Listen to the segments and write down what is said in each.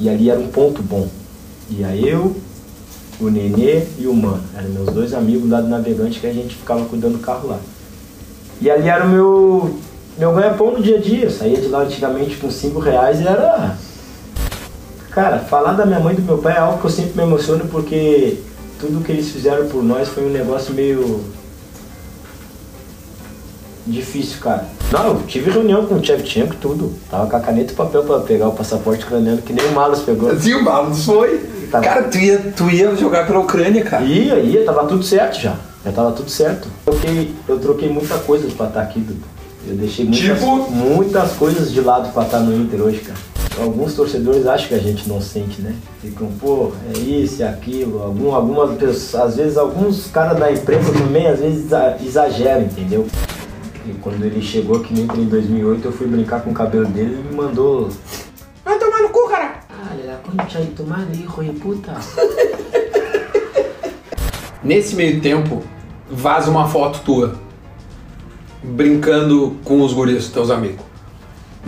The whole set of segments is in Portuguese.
E ali era um ponto bom. Ia eu, o Nenê e o Mano. Eram meus dois amigos lá do Navegante que a gente ficava cuidando do carro lá. E ali era o meu, meu ganha-pão no dia a dia. Eu saía de lá antigamente com 5 reais e era. Cara, falar da minha mãe e do meu pai é algo que eu sempre me emociono porque tudo que eles fizeram por nós foi um negócio meio. difícil, cara. Não, eu tive reunião com o Tchevchenko e tudo. Tava com a caneta e papel pra pegar o passaporte ucraniano que nem o Malus pegou. Sim, o Malus foi. Tá. Cara, tu ia, tu ia jogar pela Ucrânia, cara. Ia, ia, tava tudo certo já. Já tava tudo certo. Eu troquei, eu troquei muita coisa pra estar aqui, Dudu. Eu deixei muitas, Tipo? muitas coisas de lado pra estar no Inter hoje, cara. Alguns torcedores acham que a gente não sente, né? Ficam, pô, é isso, é aquilo. Algum, algumas pessoas, às vezes alguns caras da imprensa também, às vezes exa- exageram, entendeu? E quando ele chegou aqui no Inter em 2008, eu fui brincar com o cabelo dele e me mandou... Vai tomar no cu, cara. Ah, la concha de tu madre, hijo de puta. Nesse meio tempo, vaza uma foto tua. Brincando com os guris, teus amigos.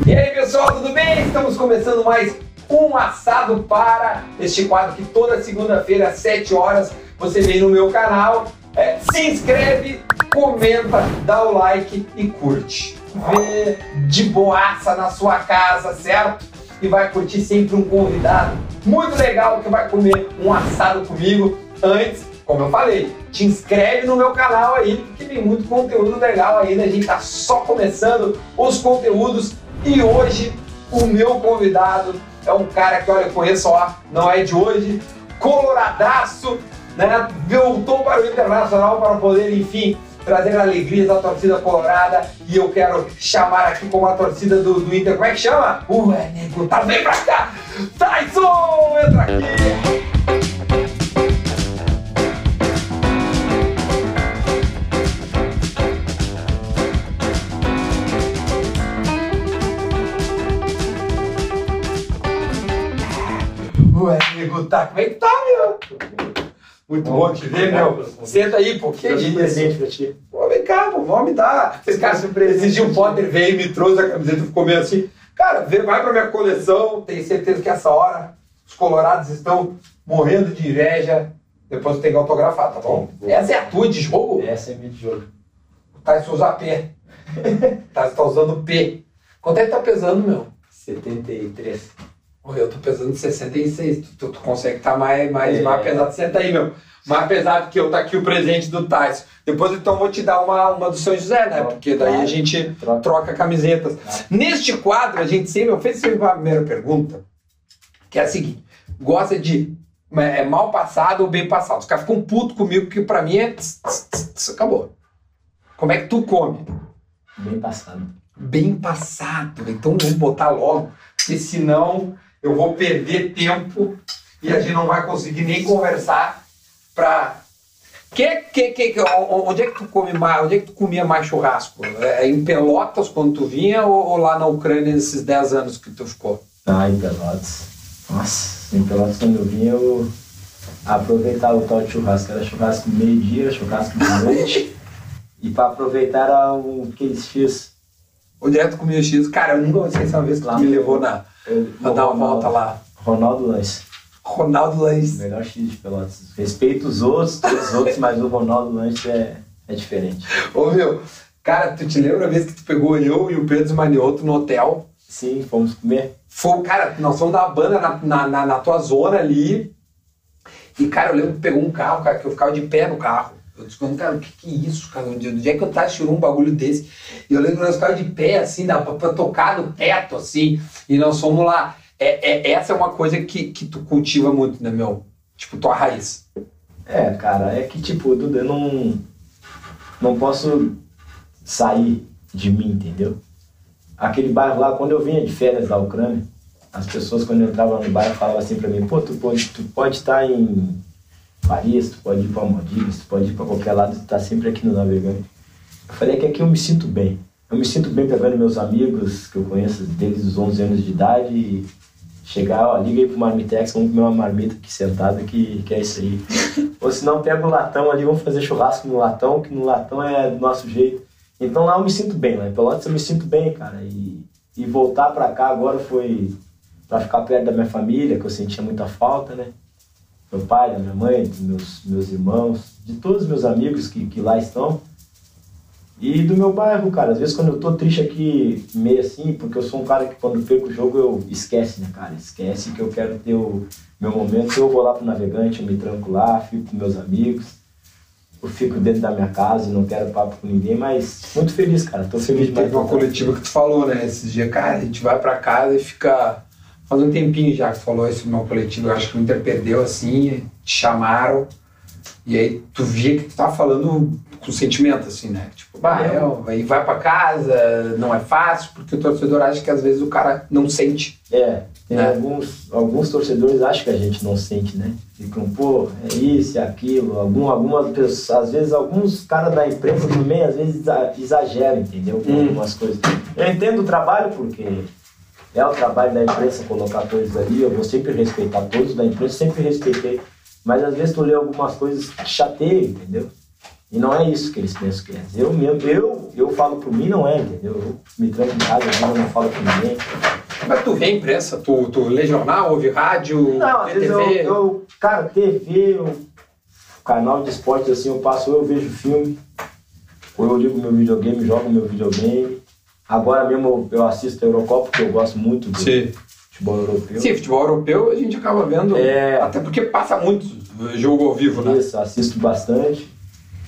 E aí, pessoal, tudo bem? Estamos começando mais um assado para este quadro que toda segunda-feira às 7 horas você vem no meu canal. É, se inscreve, comenta, dá o like e curte. Vê de boaça na sua casa, certo? E vai curtir sempre um convidado muito legal que vai comer um assado comigo antes como eu falei, te inscreve no meu canal aí, porque tem muito conteúdo legal ainda. A gente tá só começando os conteúdos e hoje o meu convidado é um cara que, olha, eu conheço, ó, não é de hoje, coloradaço, né? Voltou para o Internacional para poder, enfim, trazer alegrias à torcida colorada e eu quero chamar aqui como a torcida do, do Inter, como é que chama? Ué, nego, tá bem pra cá! Tyson, entra aqui! Ué, nego, tá, como é que tá, meu? Muito bom te ver, meu. Senta aí, pô, que de isso? presente pra ti. Pô, vem cá, pô, vamos me dar. Esses dias o Potter veio e me trouxe a camiseta e ficou meio assim. Cara, vai pra minha coleção, tenho certeza que essa hora os colorados estão morrendo de inveja. Depois eu tenho que autografar, tá bom? Sim. Essa é a tua de jogo? Essa é minha de jogo. Tá, você usa P. tá, você tá usando P. Quanto é que tá pesando, meu? 73. Eu tô pesando 66. Tu, tu, tu consegue estar mais, mais, É. mais pesado. Senta aí, meu. Mais pesado que eu, tá aqui o presente do Tyson. Depois então vou te dar uma, uma do São José, né? Porque daí a gente Troca. troca camisetas. Tá. Neste quadro, a gente sempre, fiz sempre a primeira pergunta, que é a seguinte: gosta de é, mal passado ou bem passado? Os caras ficam putos comigo, que pra mim é. tss, tss, tss, acabou. Como é que tu come? Bem passado. Bem passado. Então vamos botar logo, porque senão eu vou perder tempo e a gente não vai conseguir nem conversar pra. Que, que, que, onde é que tu come mais? Onde é que tu comia mais churrasco? É em Pelotas quando tu vinha ou, ou lá na Ucrânia nesses 10 anos que tu ficou? Ah, em Pelotas. Nossa, em Pelotas quando eu vinha eu aproveitava o tal de churrasco. Era churrasco meio-dia, churrasco de noite. e pra aproveitar era o que eles fiz. Onde é que tu comia X? Cara, eu nunca vou esquecer uma vez que Lá me levou na, pra dar uma volta lá. Ronaldo Lanches. Ronaldo Lanches. Melhor X de Pelotas. Respeito os outros, todos os outros, mas o Ronaldo Lanches é, é diferente. Ô meu, cara, tu te lembra a vez que tu pegou eu e o Pedro Manioto no hotel? Sim, fomos comer. Foi, cara, nós fomos dar uma banda na, na, na, na tua zona ali. E, cara, eu lembro que pegou um carro, cara, que eu ficava de pé no carro. Eu disse, cara, o que que é isso, cara? Onde, onde é que eu tava tirando um bagulho desse? E eu lembro que nós ficávamos de pé, assim, dá pra, pra tocar no teto, assim. E nós fomos lá. É, é- essa é uma coisa que, que tu cultiva muito, né, meu? Tipo, tua raiz. É, cara, é que tipo, eu não. Não posso sair de mim, entendeu? Aquele bairro lá, quando eu vinha de férias da Ucrânia, as pessoas quando eu entrava no bairro falavam assim pra mim, pô, tu pode, tu pode estar em Paris, tu pode ir pra Maldivas, tu pode ir pra qualquer lado, tu tá sempre aqui no Navegante. Eu falei que aqui eu me sinto bem. Eu me sinto bem pegando meus amigos, que eu conheço desde os 11 anos de idade, e chegar, ó, liga aí pro Marmitex, vamos comer uma marmita aqui sentada, que, que é isso aí. Ou se não, pega o latão ali, vamos fazer churrasco no latão, que no latão é do nosso jeito. Então lá eu me sinto bem, lá em Pelotas eu me sinto bem, cara. E, e voltar pra cá agora foi. para ficar perto da minha família, que eu sentia muita falta, né? Meu pai, da minha mãe, dos meus, meus irmãos, de todos os meus amigos que, que lá estão. E do meu bairro, cara. Às vezes quando eu tô triste aqui, meio assim, porque eu sou um cara que quando perco o jogo eu esquece, né, cara? Esquece que eu quero ter o meu momento. Eu vou lá pro navegante, eu me tranco lá, fico com meus amigos eu fico dentro da minha casa não quero papo com ninguém, mas muito feliz, cara. Tô feliz demais. Teve uma coletiva que tu falou, né? Esses dias, cara, a gente vai pra casa e fica. Faz um tempinho já que falou isso numa coletiva, eu acho que o Inter perdeu assim, te chamaram, e aí tu via que tu tava falando com sentimento, assim, né? Tipo, bah, é, aí vai pra casa, não é fácil, porque o torcedor acha que às vezes o cara não sente. É, tem né? alguns, alguns torcedores acham que a gente não sente, né? Ficam, pô, é isso, é aquilo. Algum, algumas pessoas, às vezes, alguns caras da imprensa também, às vezes, exageram, entendeu? Com hum. algumas coisas. Eu entendo o trabalho, porque é o trabalho da imprensa colocar coisas ali. Eu vou sempre respeitar todos da imprensa, sempre respeitei. Mas às vezes tu lê algumas coisas chateia, entendeu? E não é isso que eles pensam que é. Eu mesmo, eu, eu falo por mim, não é, entendeu? Eu me tranco em casa, eu não falo com ninguém. Mas tu vê imprensa? Tu, tu lê jornal, ouve rádio, não, vê TV? Eu, eu, cara, TV, eu, canal de esporte assim, eu passo, ou eu vejo filme, ou eu ligo meu videogame, jogo meu videogame. Agora mesmo eu assisto a Eurocopa, porque eu gosto muito do Sim. futebol europeu. Sim, futebol europeu a gente acaba vendo, é... até porque passa muito jogo ao vivo, né? Isso, assisto bastante.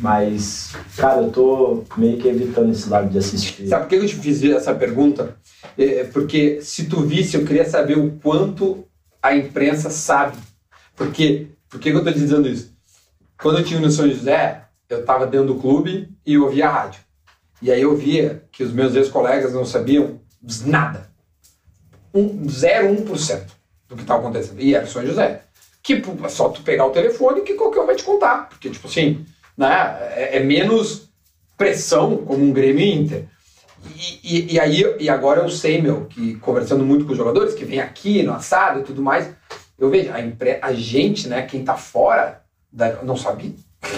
Mas, cara, eu tô meio que evitando esse lado de assistir. Sabe por que eu te fiz essa pergunta? É porque se tu visse, eu queria saber o quanto a imprensa sabe. Porque, por que eu tô dizendo isso? Quando eu tinha no São José, eu estava dentro do clube e eu ouvia a rádio. E aí eu via que os meus ex-colegas não sabiam nada. Um, 0,1% do que estava acontecendo. E era São José. Que é só tu pegar o telefone que qualquer um vai te contar. Porque, tipo assim, né? É, é menos pressão como um Grêmio Inter. E, e, e, aí, e agora eu sei, meu, que conversando muito com os jogadores que vem aqui no assado e tudo mais, eu vejo a, impre, a gente, né, quem tá fora, da, não sabe.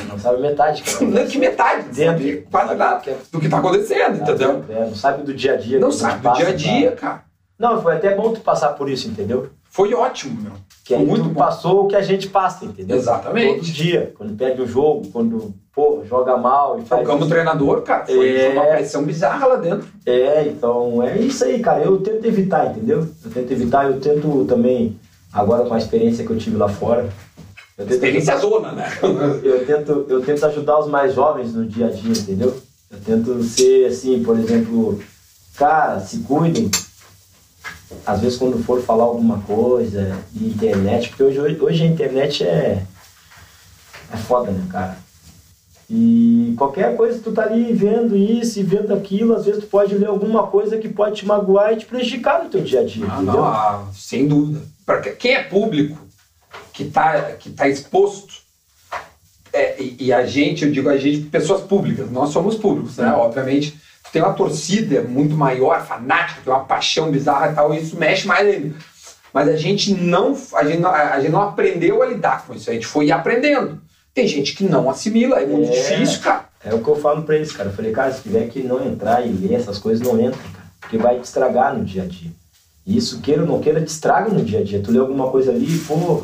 Não sabe metade. Que não, que metade. Dentro, quase nada é... do que tá acontecendo, entendeu? É, não sabe do dia a dia. Não sabe do dia a dia, cara. Não, foi até bom tu passar por isso, entendeu? Foi ótimo, meu. Que aí muito passou o que a gente passa, entendeu? Exatamente. Todo dia. Quando perde o jogo, quando pô, joga mal e faz. Como treinador, cara, foi é... uma pressão bizarra lá dentro. É, então é isso aí, cara. Eu tento evitar, entendeu? Eu tento evitar, eu tento também, agora com a experiência que eu tive lá fora. Eu tento experiência ajudar, zona, né? eu, tento, eu tento ajudar os mais jovens no dia a dia, entendeu? Eu tento ser assim, por exemplo, cara, se cuidem, às vezes quando for falar alguma coisa de internet, porque hoje, hoje a internet é, é foda, né, cara? E qualquer coisa tu tá ali vendo isso e vendo aquilo, às vezes tu pode ler alguma coisa que pode te magoar e te prejudicar no teu dia a dia. Ah, não, ah, sem dúvida. Para quem é público, que tá, que tá exposto, é, e, e, a gente, eu digo a gente, pessoas públicas, nós somos públicos, né? Obviamente tem uma torcida muito maior, fanática, tem uma paixão bizarra e tal, e isso mexe mais ainda. Mas a gente não, a gente não, a gente não aprendeu a lidar com isso, a gente foi aprendendo. Tem gente que não assimila, é muito é, difícil, cara. É o que eu falo pra eles, cara. Eu falei, cara, se tiver que não entrar e ler essas coisas, não entra, cara. Porque vai te estragar no dia a dia. E isso, queira ou não queira, te estraga no dia a dia. Tu lê alguma coisa ali, pô,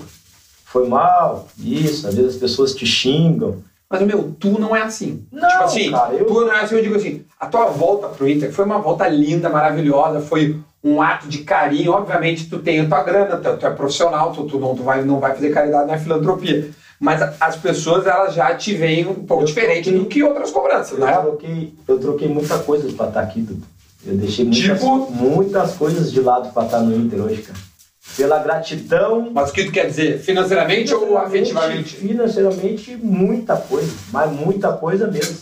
foi mal, isso, às vezes as pessoas te xingam. Mas, meu, tu não é assim. Não, tipo assim, cara, eu... tu não é assim, eu digo assim, a tua volta pro Inter foi uma volta linda, maravilhosa, foi um ato de carinho. Obviamente, tu tem a tua grana, tu, tu é profissional, tu, tu, não, tu vai, não vai fazer caridade na filantropia. Mas as pessoas, elas já te veem um pouco eu diferente troquei, do que outras cobranças, eu né? Troquei, eu troquei muita coisa pra estar aqui, Dudu. Eu deixei muitas, tipo... muitas coisas de lado pra estar no Inter hoje, cara pela gratidão. Mas o que tu quer dizer? Financeiramente, financeiramente ou afetivamente? Financeiramente, muita coisa, mas muita coisa mesmo.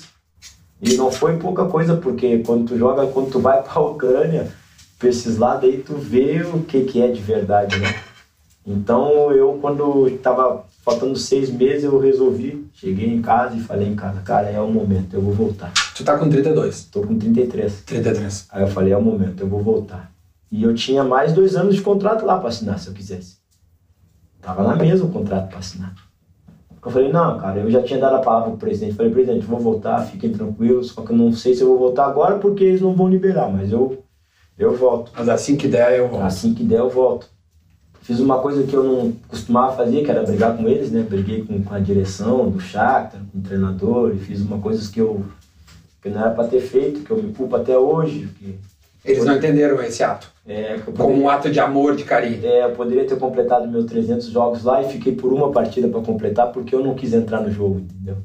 E não foi pouca coisa, porque quando tu joga, quando tu vai pra Ucrânia, pra esses lados aí, tu vê o que, que é de verdade, né? Então eu, quando tava faltando seis meses, eu resolvi, cheguei em casa e falei em casa, cara, é o momento, eu vou voltar. Tu tá com 32? Tô com 33. 33. Aí eu falei, é o momento, eu vou voltar. E eu tinha mais dois anos de contrato lá para assinar, se eu quisesse. Tava na mesa o contrato para assinar. Eu falei, não, cara, eu já tinha dado a palavra pro presidente. Falei, presidente, vou voltar, fiquem tranquilos, só que eu não sei se eu vou voltar agora porque eles não vão liberar, mas eu, eu volto. Mas assim que der, eu volto. Assim que der, eu volto. Fiz uma coisa que eu não costumava fazer, que era brigar com eles, né? Briguei com, com a direção do Shakhtar, com o treinador, e fiz uma coisa que eu que não era para ter feito, que eu me culpo até hoje. Que, Eles não entenderam esse ato é, eu como poderia, um ato de amor, de carinho. é, eu poderia ter completado meus 300 jogos lá e fiquei por uma partida para completar porque eu não quis entrar no jogo, entendeu?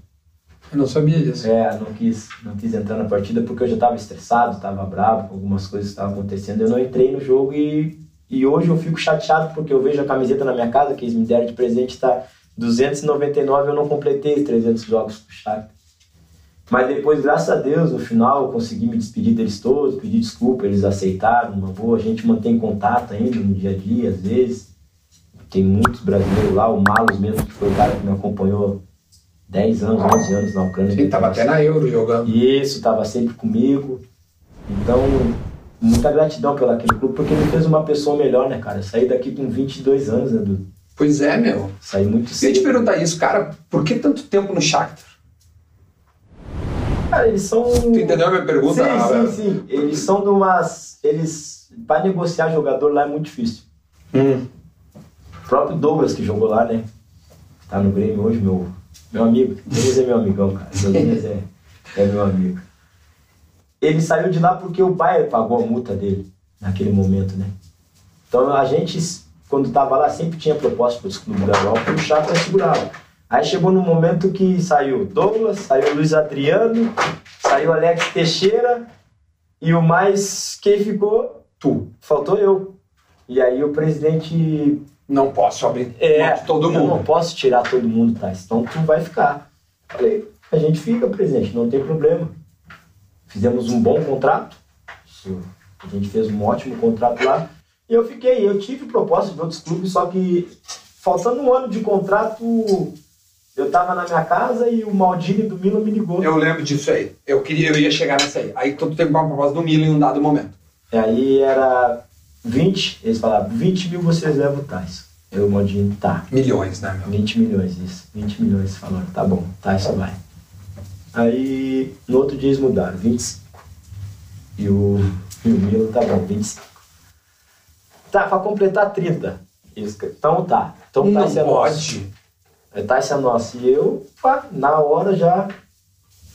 Eu não sabia disso. É, não quis, não quis entrar na partida porque eu já estava estressado, estava bravo com algumas coisas que estavam acontecendo. Eu não entrei no jogo e, e hoje eu fico chateado porque eu vejo a camiseta na minha casa que eles me deram de presente, tá 299 eu não completei os 300 jogos com o Shakhtar. Mas depois, graças a Deus, no final eu consegui me despedir deles todos, pedir desculpa, eles aceitaram, uma boa. A gente mantém contato ainda no dia a dia, às vezes. Tem muitos brasileiros lá, o Malus mesmo, que foi o cara que me acompanhou 10 anos, 11 anos na Ucrânia. Ele tava até na Euro jogando. Isso, estava sempre comigo. Então, muita gratidão pelo aquele clube, porque me fez uma pessoa melhor, né, cara? Eu saí daqui com 22 anos, né, Dudu? Pois é, meu. Saí muito Eu ia cedo. te perguntar isso, cara, por que tanto tempo no Shakhtar? Cara, eles são... Tu entendeu a minha pergunta? Sim, sim, sim. Eles são de umas... Eles... Para negociar jogador lá é muito difícil. Hum. O próprio Douglas, que jogou lá, né? Tá no Grêmio hoje, meu, meu amigo. Douglas é meu amigão, cara. Douglas é, é meu amigo. Ele saiu de lá porque o Bayern pagou a multa dele naquele momento, né? Então a gente, quando tava lá, sempre tinha proposta para os clubes da Europa e o Chaco segurava. Aí chegou no momento que saiu Douglas, saiu Luiz Adriano, saiu Alex Teixeira e o mais quem ficou? Tu. Faltou eu. E aí o presidente Não posso abrir é, todo eu não mundo. posso tirar todo mundo, tá? Então tu vai ficar. Falei, a gente fica, presidente, não tem problema. Fizemos um bom contrato. A gente fez um ótimo contrato lá. E eu fiquei. Eu tive proposta de outros clubes, só que faltando um ano de contrato, eu tava na minha casa e o Maldini do Milan me ligou. Eu lembro disso aí. Eu queria, eu ia chegar nessa aí. Aí todo tempo uma proposta do Milan em um dado momento. E aí era 20, eles falavam, 20 mil vocês levam o Tais. Eu, o Maldini, tá. Milhões, né, meu? 20 milhões, isso. 20 milhões falaram, tá bom, tá, isso vai. Aí, no outro dia eles mudaram, 25. E o, e o Milan, tá bom, 25. Tá, pra completar 30. Isso, então tá. Então tá, não é nosso. Tá, é nosso. E eu, pá, na hora já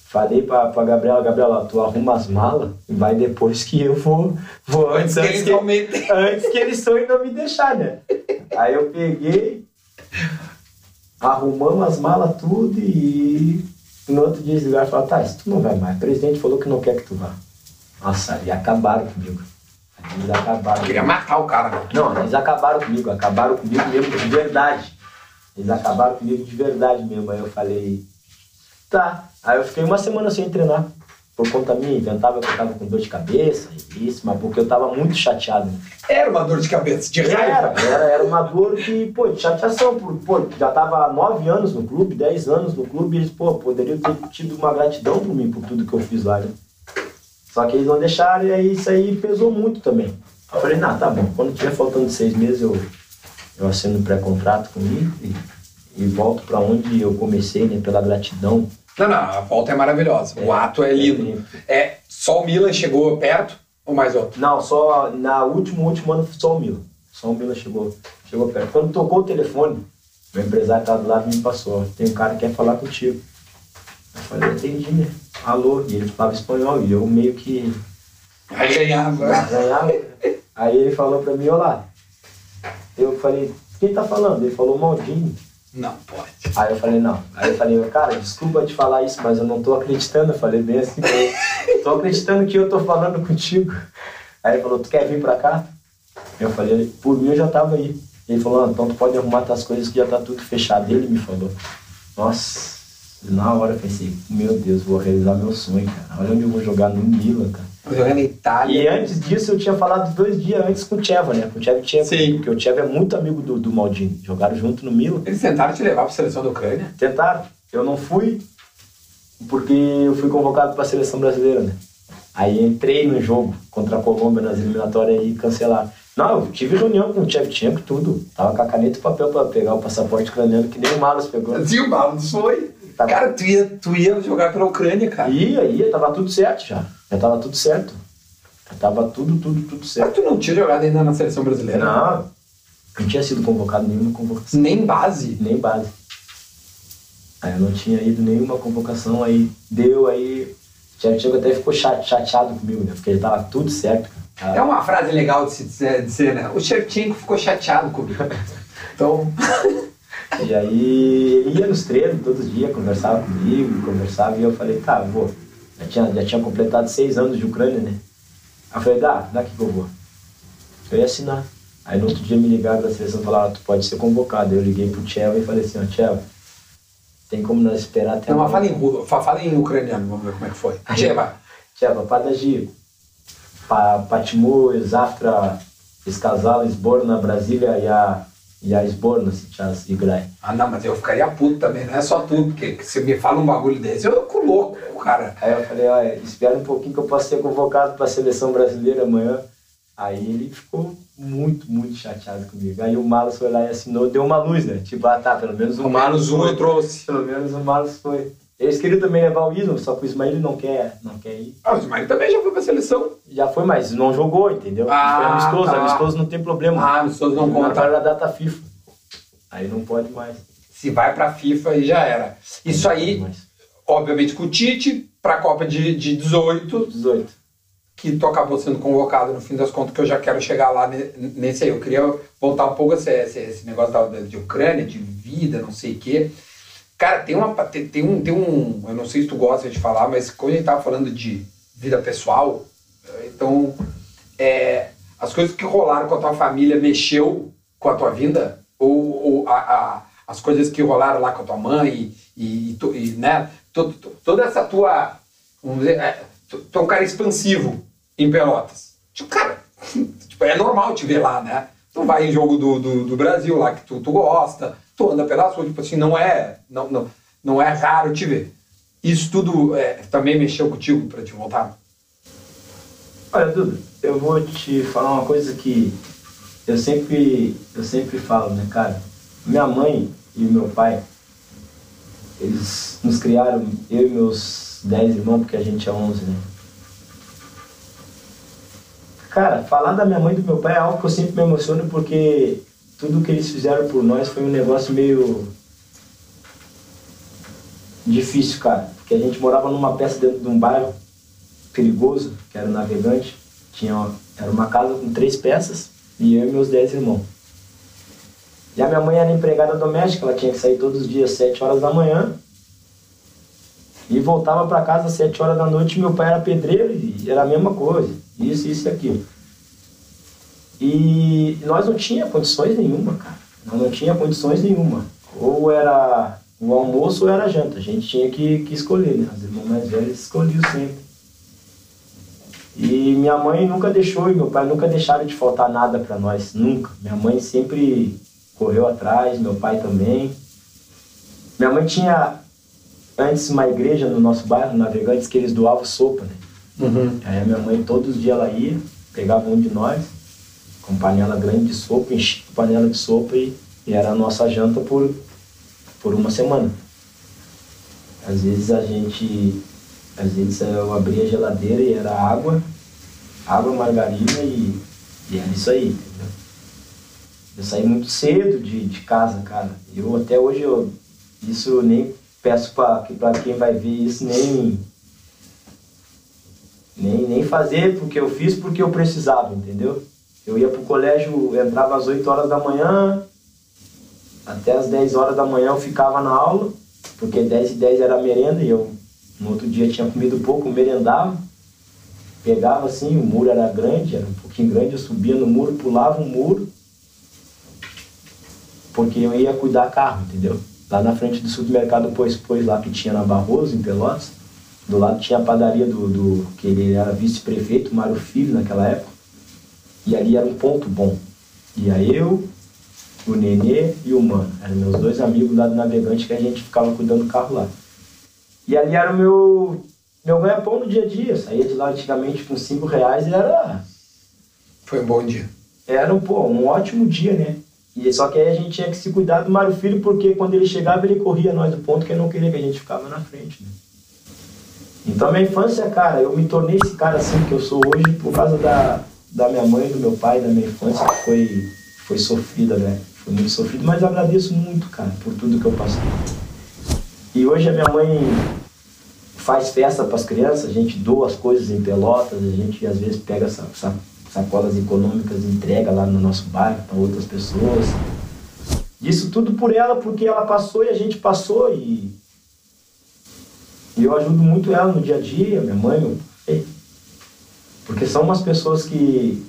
falei pra, pra Gabriela, Gabriela, tu arruma as malas e vai depois que eu vou, vou Antes que eles que- antes que eles sonhem não me deixar, né? Aí eu peguei, arrumamos as malas tudo e no outro dia eles ligaram e falaram, tá, tu não vai mais. O presidente falou que não quer que tu vá. Nossa, e acabaram comigo. Eles acabaram. Eu queria matar o cara. Não, eles acabaram comigo, acabaram comigo mesmo de verdade. Eles acabaram comigo de verdade mesmo. Aí eu falei, tá. Aí eu fiquei uma semana sem treinar. Por conta minha, inventava que eu tava com dor de cabeça, isso, mas porque eu tava muito chateado. Era uma dor de cabeça, de Era, raiva. era, era uma dor que, pô, de chateação, por, pô, já tava há nove anos no clube, dez anos no clube, e eles, pô, poderiam ter tido uma gratidão por mim, por tudo que eu fiz lá, né? Só que eles não deixaram, e aí isso aí pesou muito também. Eu falei, não, tá bom, quando tiver faltando seis meses eu, eu assino um pré-contrato comigo e, e volto pra onde eu comecei, né, pela gratidão. Não, não, a volta é maravilhosa. O ato é lindo. É, só o Milan chegou perto ou mais outro? Não, só na último, último ano só o Milan. Só o Milan chegou, chegou perto. Quando tocou o telefone, meu empresário estava do lado e me passou. Tem um cara que quer falar contigo. Eu falei, entendi, né? Alô, e ele falava espanhol e eu meio que Aí ganhava. ganhava. Aí ele falou pra mim, olá. Eu falei, quem tá falando? Ele falou, Maldini. Não pode. Aí eu falei, não. Aí eu falei, cara, desculpa te falar isso, mas eu não tô acreditando. Eu falei bem assim, eu tô acreditando que eu tô falando contigo. Aí ele falou, tu quer vir pra cá? Eu falei, por mim eu já tava aí. Ele falou, ah, então tu pode arrumar tuas coisas que já tá tudo fechado. Ele me falou. Nossa, na hora eu pensei, meu Deus, vou realizar meu sonho, cara. Olha onde eu vou jogar no Milan, cara. Jogando na Itália. E antes disso eu tinha falado dois dias antes com o Cheva, né? Com o Cheva tinha, Sim. porque o Cheva é muito amigo do, do Maldini. Jogaram junto no Milan. Eles tentaram te levar pra seleção da Ucrânia? Tentaram. Eu não fui porque eu fui convocado para a seleção brasileira, né? Aí entrei no jogo contra a Colômbia nas eliminatórias e cancelaram. Não, eu tive reunião com o Tchevchenko, tudo. Tava com a caneta e papel para pegar o passaporte ucraniano, que nem o Malas pegou. Sim, o Malos foi. Tá. Cara, tu ia, tu ia jogar pela Ucrânia, cara. Ia, ia, tava tudo certo já. Já tava tudo certo. Já tava tudo, tudo, tudo Mas certo. tu não tinha jogado ainda na seleção brasileira? Não, Não tinha sido convocado nenhuma convocação. Nem base? Nem base. Aí eu não tinha ido nenhuma convocação, aí deu, aí o Tchevchenko até ficou chateado comigo, né? Porque ele tava tudo certo. Cara. É uma frase legal de se dizer, dizer né? O Shevchenko ficou chateado comigo. Então... e aí ele ia nos treinos todos os dias, conversava comigo, conversava, e eu falei, tá, vou. Já tinha, já tinha completado seis anos de Ucrânia, né? Aí eu falei, dá, dá aqui que eu vou. Eu ia assinar. Aí no outro dia me ligaram da seleção e falaram, ah, tu pode ser convocado. Eu liguei pro Tcheva e falei assim, ó, Tcheva, tem como nós esperar até... Não, mas fala em, fala em ucraniano, vamos ver como é que foi. Tcheva! Tcheva, padaji, patimu, zaftra, escasal, esborna, Brasília e a... E a esborna, se te igrai. Ah, não, mas eu ficaria puto também, não é só tu, porque se me fala um bagulho desse, eu louco, cara. Aí eu falei, olha, espera um pouquinho que eu posso ser convocado para a seleção brasileira amanhã. Aí ele ficou muito, muito chateado comigo. Aí o Malus foi lá e assinou, deu uma luz, né? Tipo, ah tá, pelo menos o, o Malus um eu trouxe. Pelo menos o Malus foi. Eles queriam também levar o Ismael, só que o Ismael não quer, não quer ir. Ah, o Ismael também já foi pra seleção. Já foi, mas não jogou, entendeu? Ah, foi amistoso, tá. amistoso não tem problema. Ah, amistoso não conta. Para a data FIFA. Aí não pode mais. Se vai pra FIFA aí já era. Isso aí, obviamente com o Tite, pra Copa de, de 18. 18. Que tu acabou sendo convocado no fim das contas, que eu já quero chegar lá nesse aí. Eu queria voltar um pouco esse, esse, esse negócio da, de Ucrânia, de vida, não sei o quê. Cara, tem, uma, tem, tem, um, tem um. Eu não sei se tu gosta de falar, mas quando a gente tava falando de vida pessoal, então. É, as coisas que rolaram com a tua família mexeu com a tua vida? Ou, ou a, a, as coisas que rolaram lá com a tua mãe e, e, e né? Todo, toda essa tua. Vamos dizer, é, tu, é um cara expansivo em Pelotas. Tipo, cara, tipo, é normal te ver lá, né? Tu vai em jogo do, do, do Brasil lá que tu, tu gosta, tu anda pela rua, tipo assim, não é, não, não, não é raro te ver. Isso tudo é, também mexeu contigo para te voltar? Olha, Duda, eu vou te falar uma coisa que eu sempre, eu sempre falo, né, cara? Minha mãe e meu pai, eles nos criaram, eu e meus dez irmãos, porque a gente é onze, né? Cara, falar da minha mãe e do meu pai é algo que eu sempre me emociono porque tudo que eles fizeram por nós foi um negócio meio difícil, cara. Porque a gente morava numa peça dentro de um bairro perigoso, que era o Navegante. Tinha, era uma casa com três peças e eu e meus dez irmãos. E a minha mãe era empregada doméstica, ela tinha que sair todos os dias às sete horas da manhã e voltava para casa às sete horas da noite. Meu pai era pedreiro e era a mesma coisa, isso, isso e aquilo. E nós não tinha condições nenhuma, cara. Nós não tinha condições nenhuma. Ou era o almoço ou era a janta. A gente tinha que, que escolher, né? Os irmãos mais velhos escolhiam sempre. E minha mãe nunca deixou e meu pai nunca deixaram de faltar nada para nós, nunca. Minha mãe sempre correu atrás, meu pai também. Minha mãe tinha antes uma igreja no nosso bairro, Navegantes, que eles doavam sopa, né? Uhum. Aí a minha mãe todos os dias ela ia, pegava um de nós com panela grande de sopa, enchia a panela de sopa e, e, era a nossa janta por, por uma semana. Às vezes a gente, às vezes eu abria a geladeira e era água, água, margarina e, e era isso aí, entendeu? Eu saí muito cedo de, de casa, cara. Eu até hoje, eu, isso nem peço para quem vai ver isso, nem, nem, nem fazer porque eu fiz porque eu precisava, entendeu? Eu ia pro colégio, entrava às 8 horas da manhã, até às 10 horas da manhã eu ficava na aula, porque 10 e 10 era merenda e eu no outro dia tinha comido pouco, merendava. Pegava assim, o muro era grande, era um pouquinho grande, eu subia no muro, pulava o muro, porque eu ia cuidar carro, entendeu? Lá na frente do supermercado Pois Pois, lá que tinha na Barroso, em Pelotas, do lado tinha a padaria do, do que ele era vice-prefeito, Mário Filho naquela época. E ali era um ponto bom. Ia eu, o Nenê e o Mano. Eram meus dois amigos lá do Navegante que a gente ficava cuidando do carro lá. E ali era o meu, meu ganha-pão no dia a dia. Eu saía de lá antigamente com cinco reais e era... Foi um bom dia. Era um, pô, um ótimo dia, né? E só que aí a gente tinha que se cuidar do Mário Filho, porque quando ele chegava, ele corria nós do ponto que ele não queria que a gente ficava na frente. Né? Então, minha infância, cara, eu me tornei esse cara assim que eu sou hoje por causa da, da minha mãe, do meu pai, da minha infância, que foi foi sofrida, velho. Foi muito sofrido, mas agradeço muito, cara, por tudo que eu passei. E hoje a minha mãe faz festa para as crianças, a gente doa as coisas em pelotas, a gente às vezes pega sacolas econômicas entrega lá no nosso bairro para outras pessoas. Isso tudo por ela, porque ela passou e a gente passou e, eu ajudo muito ela no dia a dia, minha mãe. Porque são umas pessoas que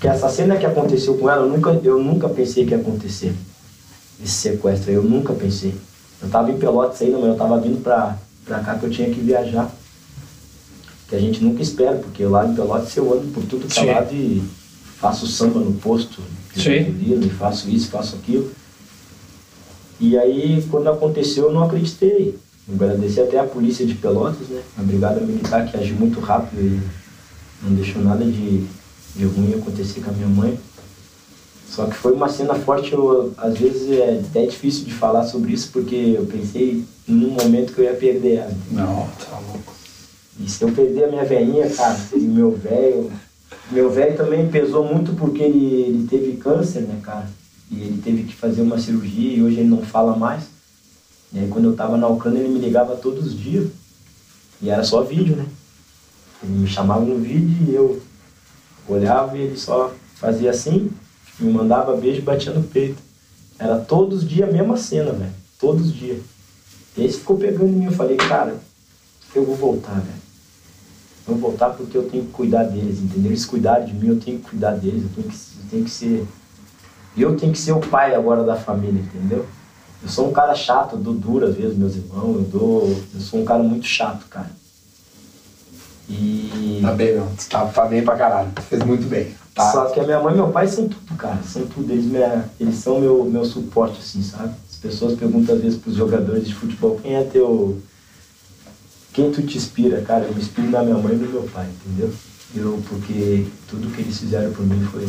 que essa cena que aconteceu com ela, eu nunca, eu nunca pensei que ia acontecer. Esse sequestro, eu nunca pensei. Eu estava em Pelotas ainda, mas eu estava vindo para cá que eu tinha que viajar. Que a gente nunca espera, porque lá em Pelotas eu ando por tudo que é lado e faço samba no posto, e faço isso, faço aquilo. E aí, quando aconteceu, eu não acreditei. Agradeci até a polícia de Pelotas, né? A brigada militar que agiu muito rápido e não deixou nada de de ruim acontecer com a minha mãe. Só que foi uma cena forte, eu, às vezes é até difícil de falar sobre isso, porque eu pensei num momento que eu ia perder ela. Não, tá louco. E se eu perder a minha velhinha, cara, e o meu velho. Meu velho também pesou muito porque ele, ele teve câncer, né, cara? E ele teve que fazer uma cirurgia e hoje ele não fala mais. E aí quando eu tava na Ucrânia ele me ligava todos os dias. E era só vídeo, né? Ele me chamava no vídeo e eu olhava e ele só fazia assim, me mandava beijo e batia no peito. Era todos os dias a mesma cena, velho. Todos os dias. E esse ficou pegando em mim. Eu falei, cara, eu vou voltar, velho. Vou voltar porque eu tenho que cuidar deles, entendeu? Eles cuidaram de mim, eu tenho que cuidar deles. Eu tenho que, eu tenho que ser. Eu tenho que ser o pai agora da família, entendeu? Eu sou um cara chato, eu dou duro às vezes, meus irmãos. Eu, dou, eu sou um cara muito chato, cara. E. Tá bem, não. Tá, tá bem pra caralho. Fez muito bem. Tá. Só que a minha mãe e meu pai são tudo, cara. São tudo. Eles, minha, eles são meu, meu suporte, assim, sabe? As pessoas perguntam às vezes pros jogadores de futebol quem é teu. Quem tu te inspira, cara? Eu me inspiro na minha mãe e no meu pai, entendeu? Eu, porque tudo que eles fizeram por mim foi.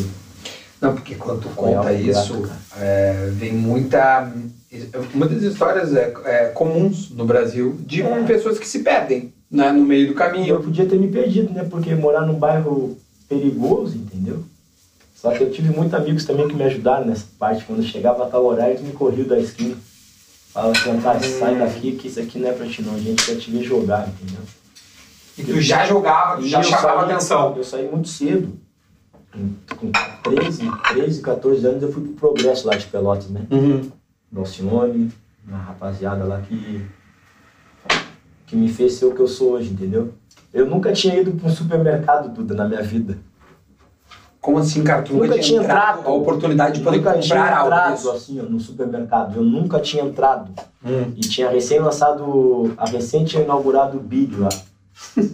Não, porque quando tu conta isso, grato, é, vem muita. Muitas histórias é, é, comuns no Brasil de é. pessoas que se perdem né, no meio do caminho. Eu podia ter me perdido, né? Porque morar num bairro perigoso, entendeu? Só que eu tive muitos amigos também que me ajudaram nessa parte. Quando chegava a tal horário, eles me corriam da esquina. Falava assim, tá, sai daqui que isso aqui não é pra ti não, a gente quer te ver jogar, entendeu? E tu já jogava, já chamava saí, atenção. Eu saí muito cedo. Com 13, 13, 14 anos eu fui pro Progresso lá de Pelotas, né? Uhum. Do Alcione, uma rapaziada lá que que me fez ser o que eu sou hoje, entendeu? Eu nunca tinha ido para um supermercado, Duda, na minha vida. Como assim, cara? Tu nunca, nunca tinha entrado a oportunidade de poder nunca comprar tinha entrado, assim, ó, no supermercado. Eu nunca tinha entrado. Hum. E tinha recém lançado, a recente inaugurado o Big lá.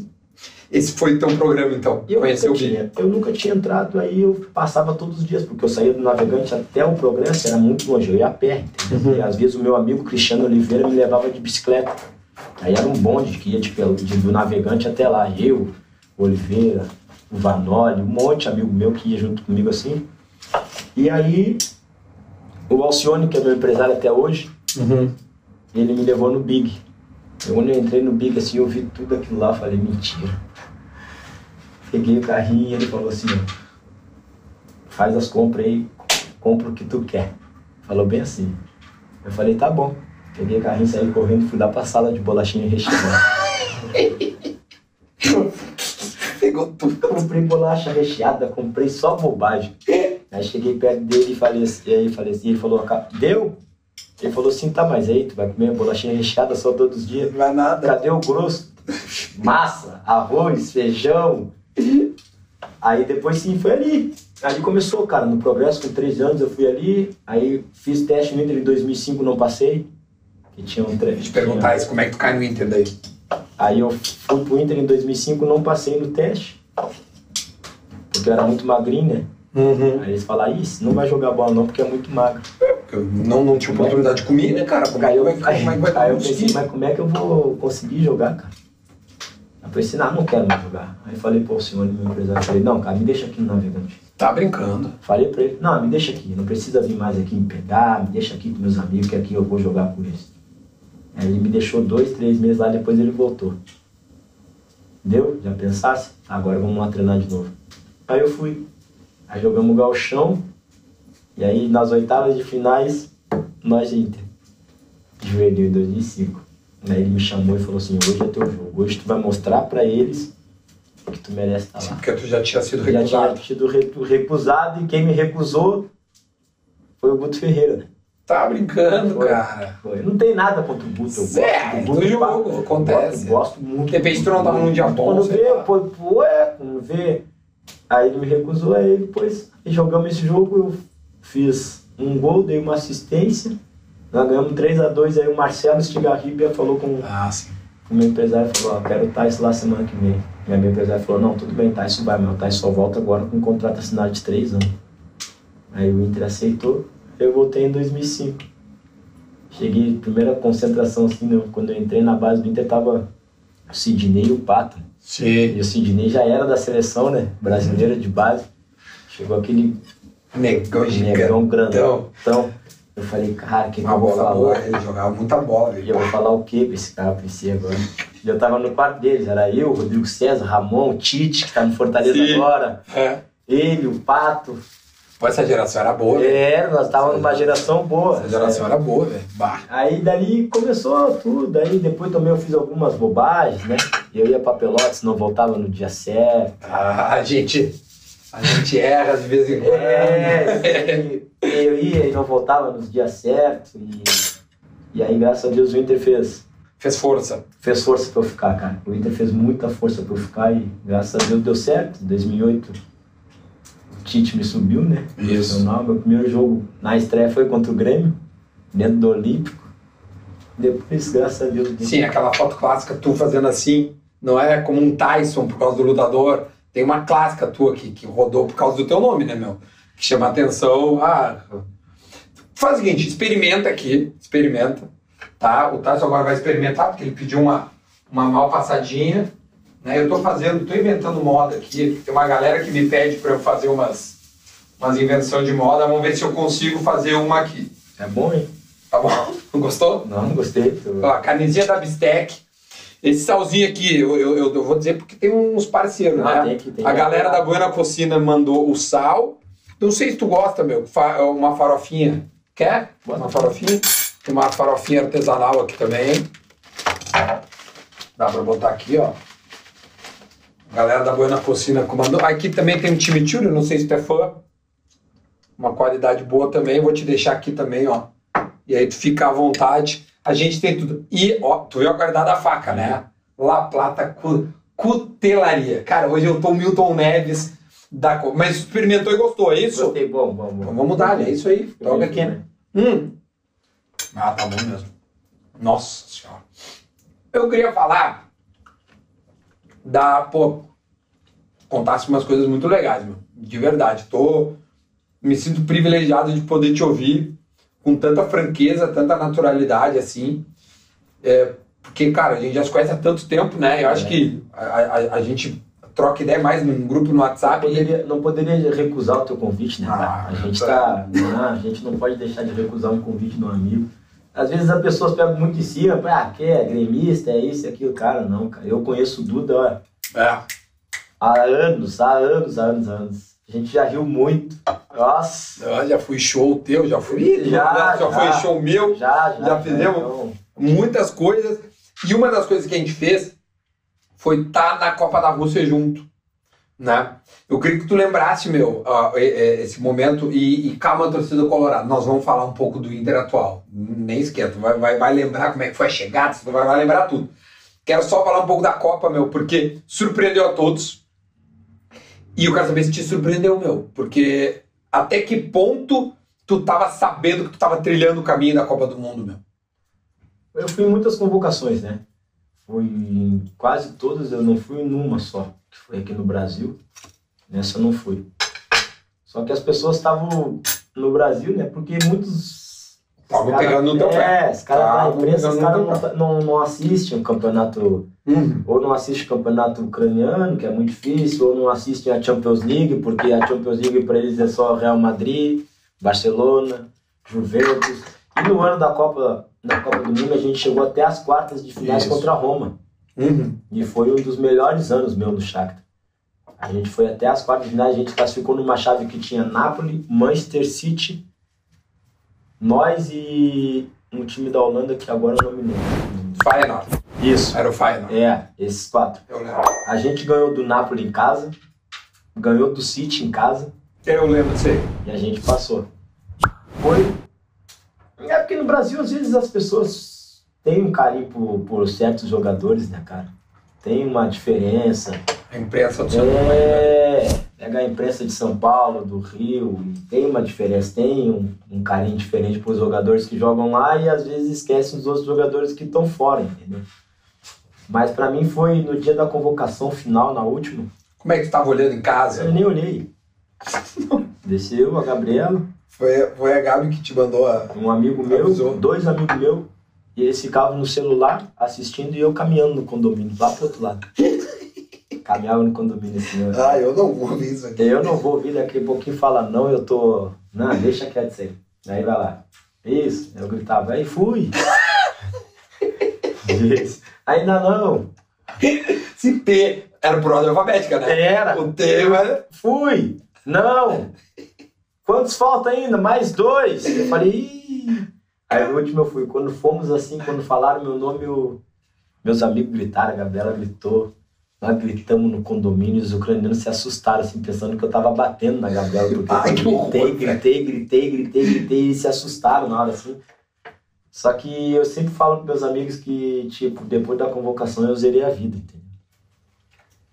Esse foi o teu programa, então? Eu Conheceu o Big? Eu nunca tinha entrado, aí eu passava todos os dias, porque eu saía do navegante até o Progresso, era muito longe, eu ia a pé? Uhum. E às vezes o meu amigo Cristiano Oliveira me levava de bicicleta. Aí era um bonde que ia de, de, do navegante até lá. Eu, Oliveira, o Vanoli, um monte de amigo meu que ia junto comigo assim. E aí, o Alcione, que é meu empresário até hoje, uhum. ele me levou no Big. Eu, quando eu entrei no Big, assim, eu vi tudo aquilo lá, falei, mentira. Peguei o carrinho e ele falou assim, faz as compras aí, compra o que tu quer. Falou bem assim. Eu falei, tá bom. Peguei o carrinho, saí correndo e fui lá pra sala de bolachinha. Pegou tudo. Comprei bolacha recheada, comprei só bobagem. Aí cheguei perto dele e falei assim, aí falei assim, ele falou, deu? Ele falou assim, tá, mas aí tu vai comer bolachinha recheada só todos os dias? Não vai nada. Cadê o grosso? Massa, arroz, feijão. Aí depois sim, foi ali. Ali começou, cara, no progresso, com 13 anos eu fui ali, aí fiz teste no Inter em 2005, não passei. E tinha um treino. Te perguntar isso, como é que tu cai no Inter daí? Aí eu fui pro Inter em 2005 não passei no teste. Porque eu era muito magrinho, né? Uhum. Aí eles falaram, isso, não vai jogar bola não, porque é muito magro. É, porque eu não, não tinha oportunidade de comer, né, cara? Como, aí eu, é, aí, como é que vai Aí eu pensei, mas como é que eu vou conseguir jogar, cara? Eu pensei, não, não quero mais jogar. Aí falei pro senhor, meu empresário, falei, não, cara, me deixa aqui no navegante. Tá brincando. Falei pra ele, não, me deixa aqui, não precisa vir mais aqui me pegar, me deixa aqui com meus amigos, que aqui eu vou jogar com eles. Aí ele me deixou dois, três meses lá, depois ele voltou. Deu? Já pensasse? Agora vamos lá treinar de novo. Aí eu fui. Aí jogamos o Galchão. E aí nas oitavas de finais, nós Inter. Juvenil em 2005. Aí ele me chamou e falou assim, hoje é teu jogo. Hoje tu vai mostrar pra eles que tu merece estar Sim, lá. porque tu já tinha sido Já tinha recusado. sido re- recusado e quem me recusou foi o Guto Ferreira. né? Tá brincando, Foi. cara. Foi. Não tem nada contra o Guto. Eu gosto do jogo, acontece. Gosto, gosto muito. De repente tu não tava num dia bom, Quando vê, pô, pô, é, quando vê. Aí ele me recusou, aí depois jogamos esse jogo, eu fiz um gol, dei uma assistência. Nós ganhamos 3x2, aí o Marcelo Stigarribia falou com Ah, o meu empresário, falou, ó, quero o Tais lá semana que vem. E meu empresário falou, não, tudo bem, Tais vai, mas o Tais só volta agora com um contrato assinado de 3 anos. Aí o Inter aceitou, eu voltei em 2005. Cheguei, primeira concentração assim, né, quando eu entrei na base do Inter, tava o Sidney e o Pato. Sim. E o Sidney já era da seleção, né? Brasileira de base. Chegou aquele Negão negão gigantão. grandão. Então, eu falei, cara, o que, que Uma eu vou bola falar? boa, ele jogava muita bola. E eu vou falar o que pra esse cara, pra esse agora? E eu tava no quarto deles, era eu, Rodrigo César, Ramon, o Tite, que tá no Fortaleza Sim. agora, É. ele, o Pato. Pô, essa geração era boa, velho. É, nós tava numa geração boa. Essa geração É. era boa, velho. Aí dali começou tudo, aí depois também eu fiz algumas bobagens, né? Eu ia pra Pelotas, não voltava no dia certo. Ah, a gente. A gente erra de vez em quando. É, e- eu ia e não voltava nos dias certos. E, e aí, graças a Deus, o Inter fez, Fez força. fez força pra eu ficar, cara. O Inter fez muita força pra eu ficar e graças a Deus deu certo. Em 2008, o Tite me subiu, né? Isso. Meu primeiro jogo na estreia foi contra o Grêmio, dentro do Olímpico. Depois, graças a Deus, Sim, aquela foto clássica, tu fazendo assim, não é como um Tyson por causa do lutador. Tem uma clássica tua que, que rodou por causa do teu nome, né, meu? Que chama a atenção. Ah, faz o seguinte, experimenta aqui, experimenta, tá? O Tyson agora vai experimentar, porque ele pediu uma, uma mal passadinha. Né? Eu tô fazendo, tô inventando moda aqui. Tem uma galera que me pede para eu fazer umas, umas invenções de moda. Vamos ver se eu consigo fazer uma aqui. é bom, hein? Tá bom? Não gostou? Não, não gostei. Tô- Ó, a camisinha da Bistec. Esse salzinho aqui, eu, eu, eu- vou dizer porque tem uns parceiros, Ah, né? tem que- tem a galera da Buena Cocina mandou o sal. Não sei se tu gosta, meu. Uma farofinha. Quer? Uma farofinha? Tem uma farofinha artesanal aqui também. Dá pra botar aqui, ó. Galera da Buena Cocina comandou. Aqui também tem um chimichurri, não sei se tu é fã. Uma qualidade boa também. Vou te deixar aqui também, ó. E aí tu fica à vontade. A gente tem tudo. E, ó, tu viu a qualidade da faca, né? La Plata Cu- Cutelaria. Cara, hoje eu tô Milton Neves da... Mas experimentou e gostou, é isso? Gostei, bom, bom, bom. Então vamos dar, é isso aí. Toca aqui. né? Hum. Ah, tá bom mesmo. Nossa senhora. Eu queria falar da, pô, contasse umas coisas muito legais, meu. De verdade. Tô, me sinto privilegiado de poder te ouvir com tanta franqueza, tanta naturalidade, assim. É, porque, cara, a gente já se conhece há tanto tempo, né? Eu acho É. que a, a, a gente troca ideia mais num grupo no WhatsApp. Não poderia, não poderia recusar o teu convite, né? Ah, a gente tá. Não, a gente não pode deixar de recusar um convite de um amigo. Às vezes as pessoas pegam muito em cima, ah, que é gremista, é isso, é aquilo. Cara, não, cara. Eu conheço o Duda ó, É. há anos, há anos, há anos, há anos. A gente já riu muito. Nossa, Eu já fui show teu, já fui. Já, já, já. foi show meu, já, já. Já fizemos? então, muitas coisas. E uma das coisas que a gente fez foi estar na Copa da Rússia junto. Né? Eu queria que tu lembrasse, meu, e- esse momento. E, e calma, torcida do Colorado. Nós vamos falar um pouco do Inter atual. Nem esquenta. Vai, vai, vai lembrar como é que foi a chegada, você vai, vai lembrar tudo. Quero só falar um pouco da Copa, meu, porque surpreendeu a todos. E eu quero saber se te surpreendeu, meu. Porque até que ponto tu tava sabendo que tu tava trilhando o caminho da Copa do Mundo, meu? Eu fui em muitas convocações, né? Fui em quase todas, eu não fui numa só, que foi aqui no Brasil. Nessa eu não fui. Só que as pessoas estavam no Brasil, né? Porque muitos. Tava os cara- pegando no teu pé. É, os caras da Tava imprensa, os caras não, não, assistem o campeonato, Uhum. ou não assistem o campeonato ucraniano, que é muito difícil, ou não assistem a Champions League, porque a Champions League para eles é só Real Madrid, Barcelona, Juventus. E no ano da Copa, da Copa do Mundo a gente chegou até as quartas de finais Isso. contra a Roma. Uhum. E foi um dos melhores anos meu no Shakhtar. A gente foi até as quartas de final, a gente classificou numa chave que tinha Napoli, Manchester City, nós e um time da Holanda que agora eu não me lembro. Feyenoord. Isso. Era o Feyenoord. É, esses quatro. Eu lembro. A gente ganhou do Napoli em casa, ganhou do City em casa Eu lembro disso aí. e a gente passou. Foi. É porque no Brasil, às vezes, as pessoas têm um carinho por, por certos jogadores, né, cara? Tem uma diferença. A imprensa do seu nome. É, pega a imprensa de São Paulo, do Rio, tem uma diferença, tem um, um carinho diferente para os jogadores que jogam lá e às vezes esquecem os outros jogadores que estão fora, entendeu? Mas para mim foi no dia da convocação final, na última, Como é que tu tava olhando em casa? eu nem olhei. Desceu a Gabriela, Foi, foi a Gabi que te mandou a. um amigo meu, Avisou. dois amigos meus, e eles ficavam no celular assistindo e eu caminhando no condomínio, lá pro outro lado. Caminhava no condomínio assim, ó. Ah, eu não vou ver isso aqui. Eu não vou ouvir daqui a pouquinho falar não, eu tô. Não, deixa quieto isso aí. Aí vai lá. Isso, eu gritava, aí fui. Isso. Ainda não. Se P era por ordem alfabética, né? Era. O T, mas. Fui. Não. Quantos falta ainda? Mais dois. Eu falei, Ih. Aí o último eu fui. Quando fomos assim, quando falaram meu nome, eu... meus amigos gritaram, a Gabriela gritou. Nós gritamos no condomínio e os ucranianos se assustaram, assim, pensando que eu tava batendo na Gabriela. Porque Ai, que horror, gritei, gritei, gritei, gritei, gritei e se assustaram na hora, assim. Só que eu sempre falo para meus amigos que, tipo, depois da convocação eu zerei a vida, entendeu?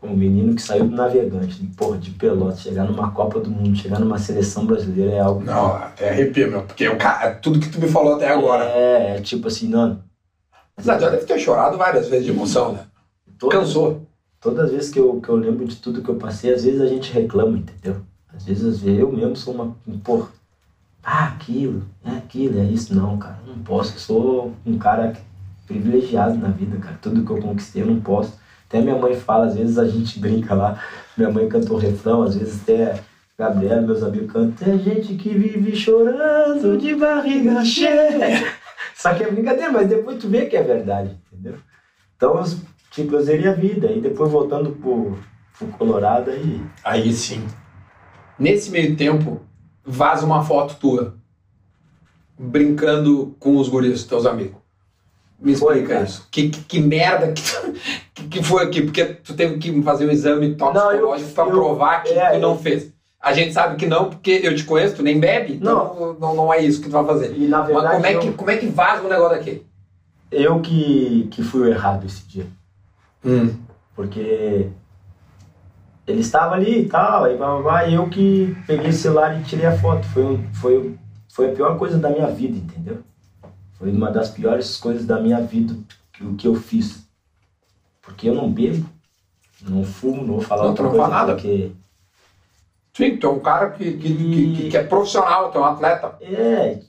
Um menino que saiu do navegante, porra, de Pelotas, chegar numa Copa do Mundo, chegar numa seleção brasileira é algo. Não, até arrepia, meu. Porque o cara, tudo que tu me falou até agora. É, é tipo assim, não. Não, já deve ter chorado várias vezes de emoção, né? Todas, Cansou. Todas as vezes que eu, que eu lembro de tudo que eu passei, às vezes a gente reclama, entendeu? Às vezes, eu mesmo sou uma. Porra, ah, aquilo, é aquilo, é isso. Não, cara, não posso. Eu sou um cara privilegiado na vida, cara. Tudo que eu conquistei eu não posso. Até minha mãe fala, às vezes a gente brinca lá. Minha mãe cantou o refrão, às vezes até Gabriela, meus amigos cantam. Tem gente que vive chorando de barriga cheia. Só que é brincadeira, mas depois tu vê que é verdade, entendeu? Então, tipo, eu zerei a vida. E depois voltando pro, pro Colorado, aí. Aí sim. Nesse meio tempo, vaza uma foto tua. Brincando com os guris, teus amigos. Me explica cara. isso. Que, que, que merda que, tu- que, foi aqui? Porque tu teve que fazer um exame toxicológico pra eu- provar que é, tu não eu- fez. A gente sabe que não, porque eu te conheço, tu nem bebe, então não, não, é isso que tu vai fazer. E na Mas verdade, como é, eu, que, como é que vaza um negócio daqui? eu que, que fui o errado esse dia. Hum. Porque ele estava ali e tal, aí blá, blá, blá, e eu que peguei o celular e tirei a foto. Foi, foi, foi a pior coisa da minha vida, entendeu? Foi uma das piores coisas da minha vida que, o que eu fiz. Porque eu não bebo, não fumo, não vou falar Não, outra coisa, nada. porque Sim, tu é um cara que, que, que, que- que é profissional, tu é um atleta. É,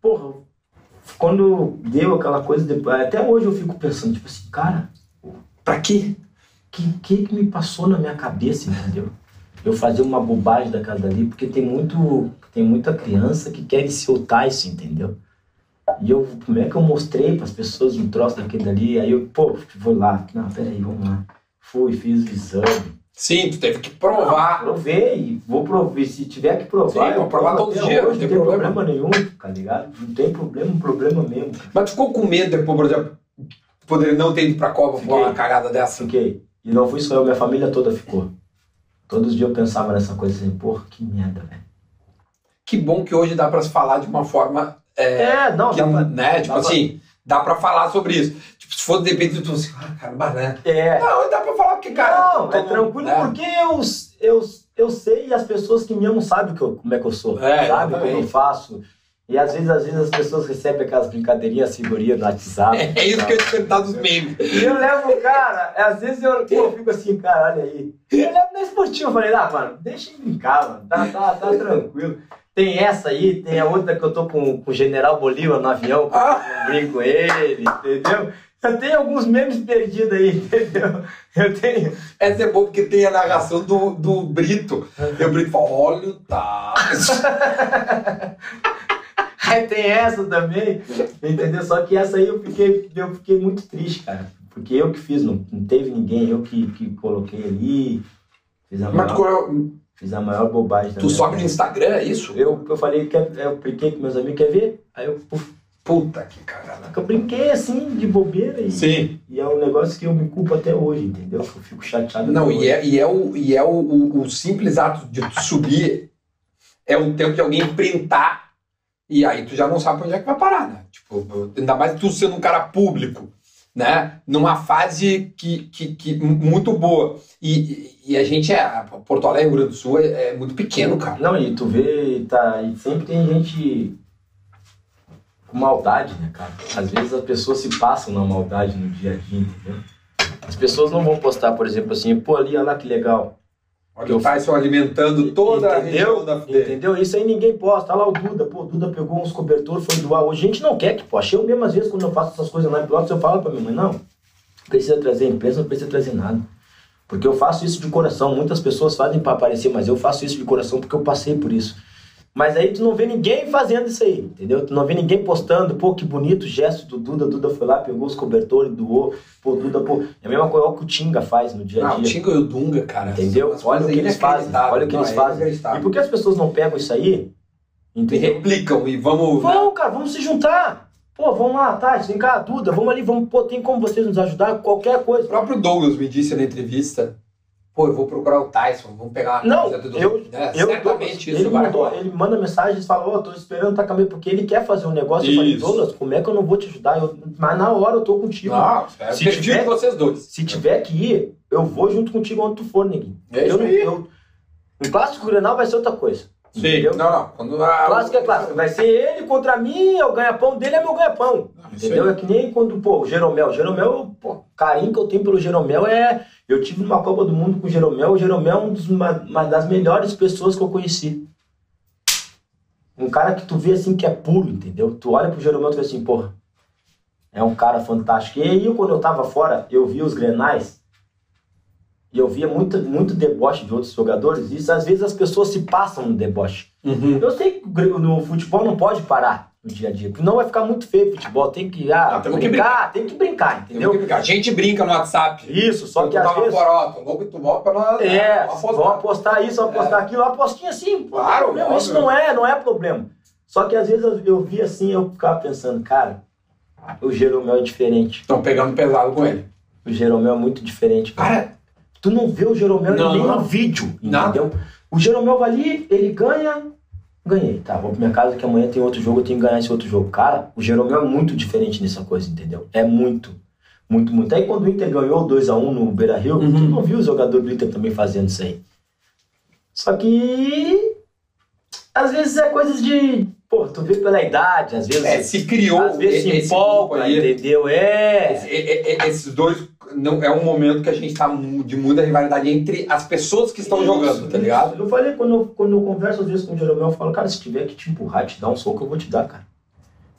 porra, quando deu aquela coisa, depois, até hoje eu fico pensando, tipo assim, cara, Pra quê? que que, que me passou na minha cabeça, entendeu? Eu fazer uma bobagem daquela dali, porque tem muito, tem muita criança que quer soltar isso, entendeu? E eu, como é que eu mostrei para as pessoas um troço daquele dali? Aí eu, pô, vou lá, não, peraí, vamos lá. Fui, fiz o exame. Sim, tu teve que provar. Provei, vou provar. Se tiver que provar, Sim, eu vou provar todo dia, hoje, não tem problema. problema nenhum, tá ligado? Não tem problema, um problema mesmo. Mas ficou com medo depois, por exemplo, poderia não ter ido pra Copa por uma cagada dessa? Fiquei. E não fui só eu, minha família toda ficou. Todos os dias eu pensava nessa coisa assim, porra, que merda, velho. Que bom que hoje dá pra se falar de uma forma, é, É, não, que, dá pra- né, tipo dá pra- assim, dá pra falar sobre isso. Tipo, se for de repente tu assim, ah, caramba, né? É. Não, dá pra falar porque, cara... Não, é mundo, tranquilo né? porque eu, eu, eu sei e as pessoas que me amam sabem que eu- como é que eu sou. É, sabe como eu faço. E às vezes, às vezes as pessoas recebem aquelas brincadeirinhas, figurinhas no WhatsApp. É isso que eu ia perguntar dos memes. E eu levo, cara, às vezes eu, pô, eu fico assim, cara, olha aí. Eu levo na esportiva, falei, ah, mano, deixa eu brincar, mano, tá, tá, tá tranquilo. Tem essa aí, tem a outra que eu tô com, com o General Bolívar no avião, Ah, brinco com ele, entendeu? Eu tenho alguns memes perdidos aí, entendeu? Eu tenho. essa é boa porque tem a narração do, do Brito. E o Brito fala, olha o. Aí tem essa também, entendeu? Só que essa aí eu fiquei, eu fiquei muito triste, cara. Porque eu que fiz, não, não teve ninguém, eu que, que coloquei ali, Fiz a Mas maior, tu, fiz a maior bobagem tu sobe no. Instagram, é isso? Eu, eu falei, quer, eu brinquei com meus amigos, quer ver? Aí eu, puf, Puta que caralho. eu brinquei assim, de bobeira. E, Sim. e é um negócio que eu me culpo até hoje, entendeu? Eu fico chateado. Não, e hoje. é, e é, o, e é o, o, o simples ato de subir é o tempo de alguém printar e aí tu já não sabe onde é que vai parar, né? Tipo, ainda mais tu sendo um cara público, né? Numa fase que, que, que muito boa. E, e a gente é. Porto Alegre, Rio Grande do Sul, é, é muito pequeno, cara. Não, e tu vê, tá, e sempre tem gente com maldade, né, cara? Às vezes as pessoas se passam na maldade no dia a dia, entendeu? As pessoas não vão postar, por exemplo, assim, pô, ali, olha lá que legal. Olha o Tyson alimentando toda a região da. Entendeu? Isso aí ninguém posta. Olha lá o Duda, pô, o Duda pegou uns cobertores, foi doar. Hoje a gente não quer que poste. Eu mesmo, às vezes, quando eu faço essas coisas lá em Pilotos, eu falo pra minha mãe, não, precisa trazer imprensa, não precisa trazer nada. Porque eu faço isso de coração. Muitas pessoas fazem pra aparecer, mas eu faço isso de coração porque eu passei por isso. Mas aí tu não vê ninguém fazendo isso aí, entendeu? Tu não vê ninguém postando, pô, que bonito o gesto do Duda. Duda foi lá, pegou os cobertores, doou. Pô, Duda, pô, é a mesma coisa que o Tinga faz no dia a Ah, o dia. Tinga e o Dunga, cara. Entendeu? Olha o que eles fazem. Olha o que Não, eles é fazem. E por que as pessoas não pegam isso aí? E Entendeu? replicam e vamos. né? Vamos, cara, vamos se juntar. Pô, vamos lá, tá? Vem cá, Duda, vamos ali, vamos, pô, tem como vocês nos ajudar? Qualquer O coisa. próprio Douglas me disse na entrevista: pô, eu vou procurar o Tyson, vamos pegar uma Não, camiseta do eu, Douglas. É, eu certamente ele isso vai mandou, ele manda mensagem e fala, ó, tô esperando tá caminho, porque ele quer fazer um negócio. Eu falei, Isso. Douglas, como é que eu não vou te ajudar? Eu- mas na hora eu tô contigo. Não, é o Se tiver- vocês dois. Se tiver que ir, eu vou junto contigo onde tu for, neguinho. É isso eu, não- aí. eu, um clássico Grenal vai ser outra coisa. Entendeu? Não, não. Quando a... Clássico é clássico. Vai ser ele contra mim, é o ganha-pão dele é meu ganha-pão. Entendeu? É que nem quando, pô, o Jeromel. Jeromel, pô, o carinho que eu tenho pelo Jeromel é. Eu tive numa Copa do Mundo com o Jeromel. O Jeromel é um dos, uma, uma das melhores pessoas que eu conheci. Um cara que tu vê assim que é puro, entendeu? Tu olha pro Jeromel e tu vê assim, porra, é um cara fantástico. E aí, quando eu tava fora, eu via os grenais e eu via muito, muito deboche de outros jogadores. E às vezes as pessoas se passam no deboche. Uhum. Eu sei que no futebol não pode parar no dia a dia, porque não vai ficar muito feio o futebol. Tem que, ah, Não, que brincar, tem que brincar, entendeu? Entendeu? A gente brinca no WhatsApp. Isso, só que às vezes. e tu volta pra nós. É, Vamos vão apostar. apostar isso, vão apostar aquilo, uma apostinha assim, não tem Claro, problema, isso não é, não é problema. Só que às vezes eu, eu vi assim, eu ficava pensando, cara, o Jeromel é diferente. Estão pegando pesado com ele. O Jeromel é muito diferente, cara. Cara, Tu não vê o Jeromel Não. nem no vídeo, Nada. entendeu? O Jeromel vai ali, ele ganha, ganhei, tá, vou pra minha casa que amanhã tem outro jogo, eu tenho que ganhar esse outro jogo. Cara, o Jeromel é muito diferente nessa coisa, entendeu? É muito, muito, muito. Aí quando o Inter ganhou 2x1 no Beira-Rio, Uhum. tu não viu o jogador do Inter também fazendo isso aí. Só que... Às vezes é coisas de... Pô, tu vê pela idade, às vezes... é, se criou às vezes se empolga, entendeu? É... Esse- esses dois não é um momento que a gente tá mu- de muita rivalidade entre as pessoas que estão Isso, jogando, tá isso. ligado? Eu falei, quando eu, quando eu converso às vezes com o Jeromel, eu falo, cara, se tiver que te empurrar, te dar um soco, eu vou te dar, cara.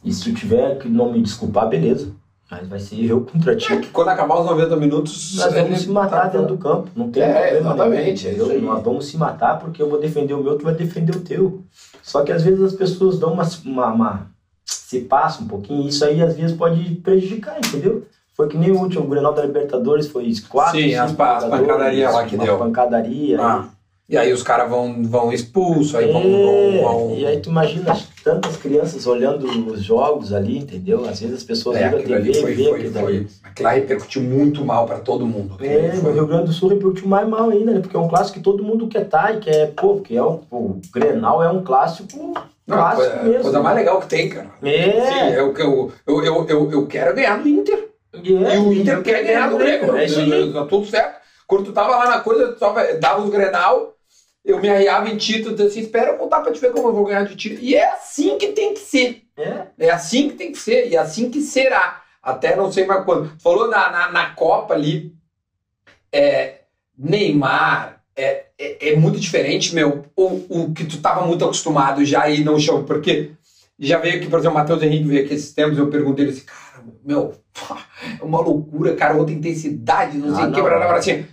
E se tu tiver que não me desculpar, beleza. Mas vai ser eu contra ti. É que quando acabar os 90 minutos. Nós vamos se matar tá- dentro do campo. Não tem É, problema exatamente, é nenhum, isso aí. Nós vamos se matar porque eu vou defender o meu, tu vai defender o teu. Só que às vezes as pessoas dão uma, uma, uma- se passa um pouquinho, e isso aí às vezes pode prejudicar, entendeu? Foi que nem o último, o Grenal da Libertadores, foi quatro, Sim, as pa- as pancadarias lá que deu. pancadaria. Ah, e aí os caras vão, vão expulsos, aí vão. É, vão, vão... E aí tu imagina tantas crianças olhando os jogos ali, entendeu? Às vezes as pessoas É, ligam a TV e foi, vê foi, aquilo foi. Aquilo lá repercutiu muito mal pra todo mundo. É, no Rio Grande do Sul repercutiu mais mal ainda, né? Porque é um clássico que todo mundo quer estar e quer, pô, porque é um, o Grenal é um clássico Não, clássico coisa, mesmo. coisa mais legal que tem, cara. É, Sim, eu, eu, eu, eu, eu, eu quero ganhar do Inter. E, é, e o Inter quer ganhar do Grêmio. É isso aí. Tá tudo certo. Quando tu tava lá na coisa, tu tava, dava os Grenal, eu me arriava em título, dizia assim, espera eu voltar pra te ver como eu vou ganhar de título. E é assim que tem que ser. É, É assim que tem que ser, e é assim que será. Até não sei mais quando. Falou na, na, na Copa ali, é, Neymar, é, é, é muito diferente, meu, o, o que tu tava muito acostumado já aí não chama, porque já veio aqui, por exemplo, o Matheus Henrique veio aqui esses tempos, eu perguntei ele assim, cara, meu, é uma loucura, cara, outra intensidade, não sei Ah, o que, blá, blá, assim,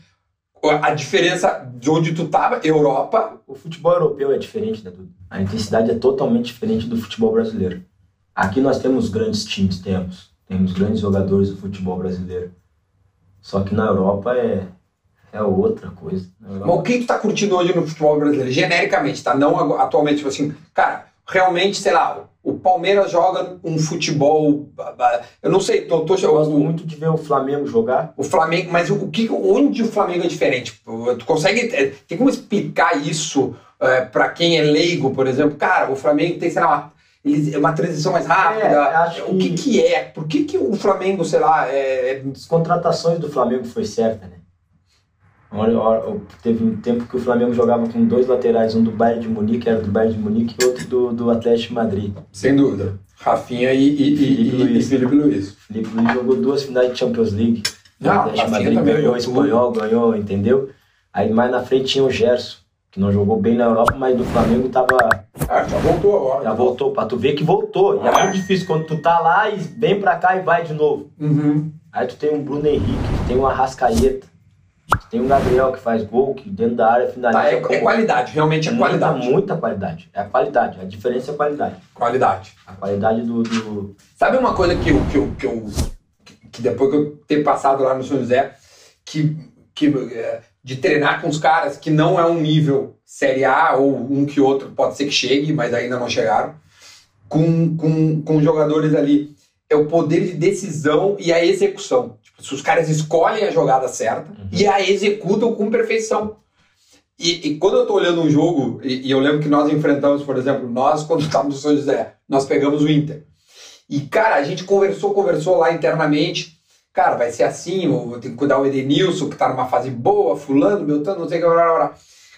a diferença de onde tu tava, Europa, o futebol europeu é diferente, né, Dudu? A intensidade é totalmente diferente do futebol brasileiro. Aqui nós temos grandes times, temos. Temos grandes jogadores do futebol brasileiro. Só que na Europa é, É outra coisa. Mas o que tu tá curtindo hoje no futebol brasileiro? Genericamente, tá? Não atualmente, tipo assim, cara, realmente, sei lá, o Palmeiras joga um futebol. Eu não sei, tô, tô, Eu gosto o, muito de ver o Flamengo jogar. o Flamengo, mas o que, onde o Flamengo é diferente? Tu consegue. é, Tem como explicar isso é, para quem é leigo, por exemplo? Cara, o Flamengo tem, sei lá, uma, eles- uma transição mais rápida. É, acho o que, que- que é? Por que, que o Flamengo, sei lá, é. é- As contratações do Flamengo foi certa, né? Teve um tempo que o Flamengo jogava com dois laterais, um do Bayern de Munique, era do Bayern de Munique, e outro do, do Atlético de Madrid. sem dúvida. Rafinha e, e, e- Felipe e- e Luiz. Felipe Luiz. O Felipe Luiz jogou duas finais de Champions League. O Ah, Atlético de Rafinha Madrid ganhou, o espanhol ganhou, entendeu? Aí mais na frente tinha o Gerson, que não jogou bem na Europa, mas do Flamengo tava, Ah, já voltou agora. já voltou, pra tu ver que voltou. E é Ah. muito difícil quando tu tá lá e vem pra cá e vai de novo. Uhum. Aí tu tem um Bruno Henrique, tem um Arrascaeta, tem um Gabriel que faz gol, que dentro da área finaliza. Tá, é, é qualidade, realmente é muita, qualidade. Muita qualidade. É a qualidade. A diferença é a qualidade. Qualidade. A qualidade do. do- Sabe uma coisa que eu, que eu, que eu que depois que eu ter passado lá no São José, que, que é, de treinar com os caras que não é um nível Série A ou um que outro pode ser que chegue, mas ainda não chegaram, com, com, com jogadores ali, é o poder de decisão e a execução. Tipo, se os caras escolhem a jogada certa Uhum. e a executam com perfeição. E, e quando eu tô olhando um jogo, e, e eu lembro que nós enfrentamos, por exemplo, nós, quando estávamos no São José, nós pegamos o Inter. E, cara, a gente conversou, conversou lá internamente. Cara, vai ser assim, eu vou ter que cuidar o Edenilson, que tá numa fase boa, fulano, Beltrano, não sei o que, blá, blá, blá.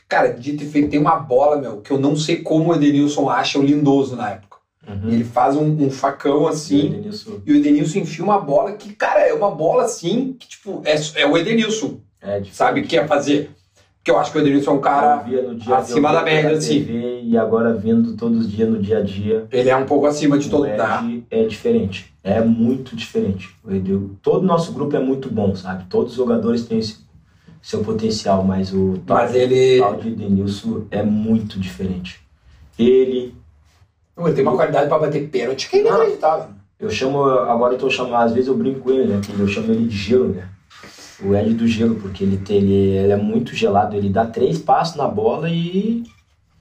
Cara, dito e feito, tem uma bola, meu, que eu não sei como o Edenilson acha o lindoso na época. Ele faz um, um facão assim, Edenilson e o Edenilson enfia uma bola que, cara, é uma bola assim, que, tipo, é, é o Edenilson, É sabe, que ia fazer. Porque eu acho que o Edenilson é um cara, acima da média, assim. E agora vendo todos os dias no dia a dia. ele é um pouco acima de todo o mundo. É diferente. É muito diferente. O Edil, todo o nosso grupo é muito bom, sabe? Todos os jogadores têm esse, seu potencial, mas o Mas ele, tal de Edenilson é muito diferente. Ele, ele tem uma qualidade pra bater pênalti que é inacreditável. eu chamo, agora eu tô chamando, às vezes eu brinco com ele, né? Que eu chamo ele de gelo, né? O Ed do gelo, porque ele, tem, ele, ele é muito gelado, ele dá três passos na bola e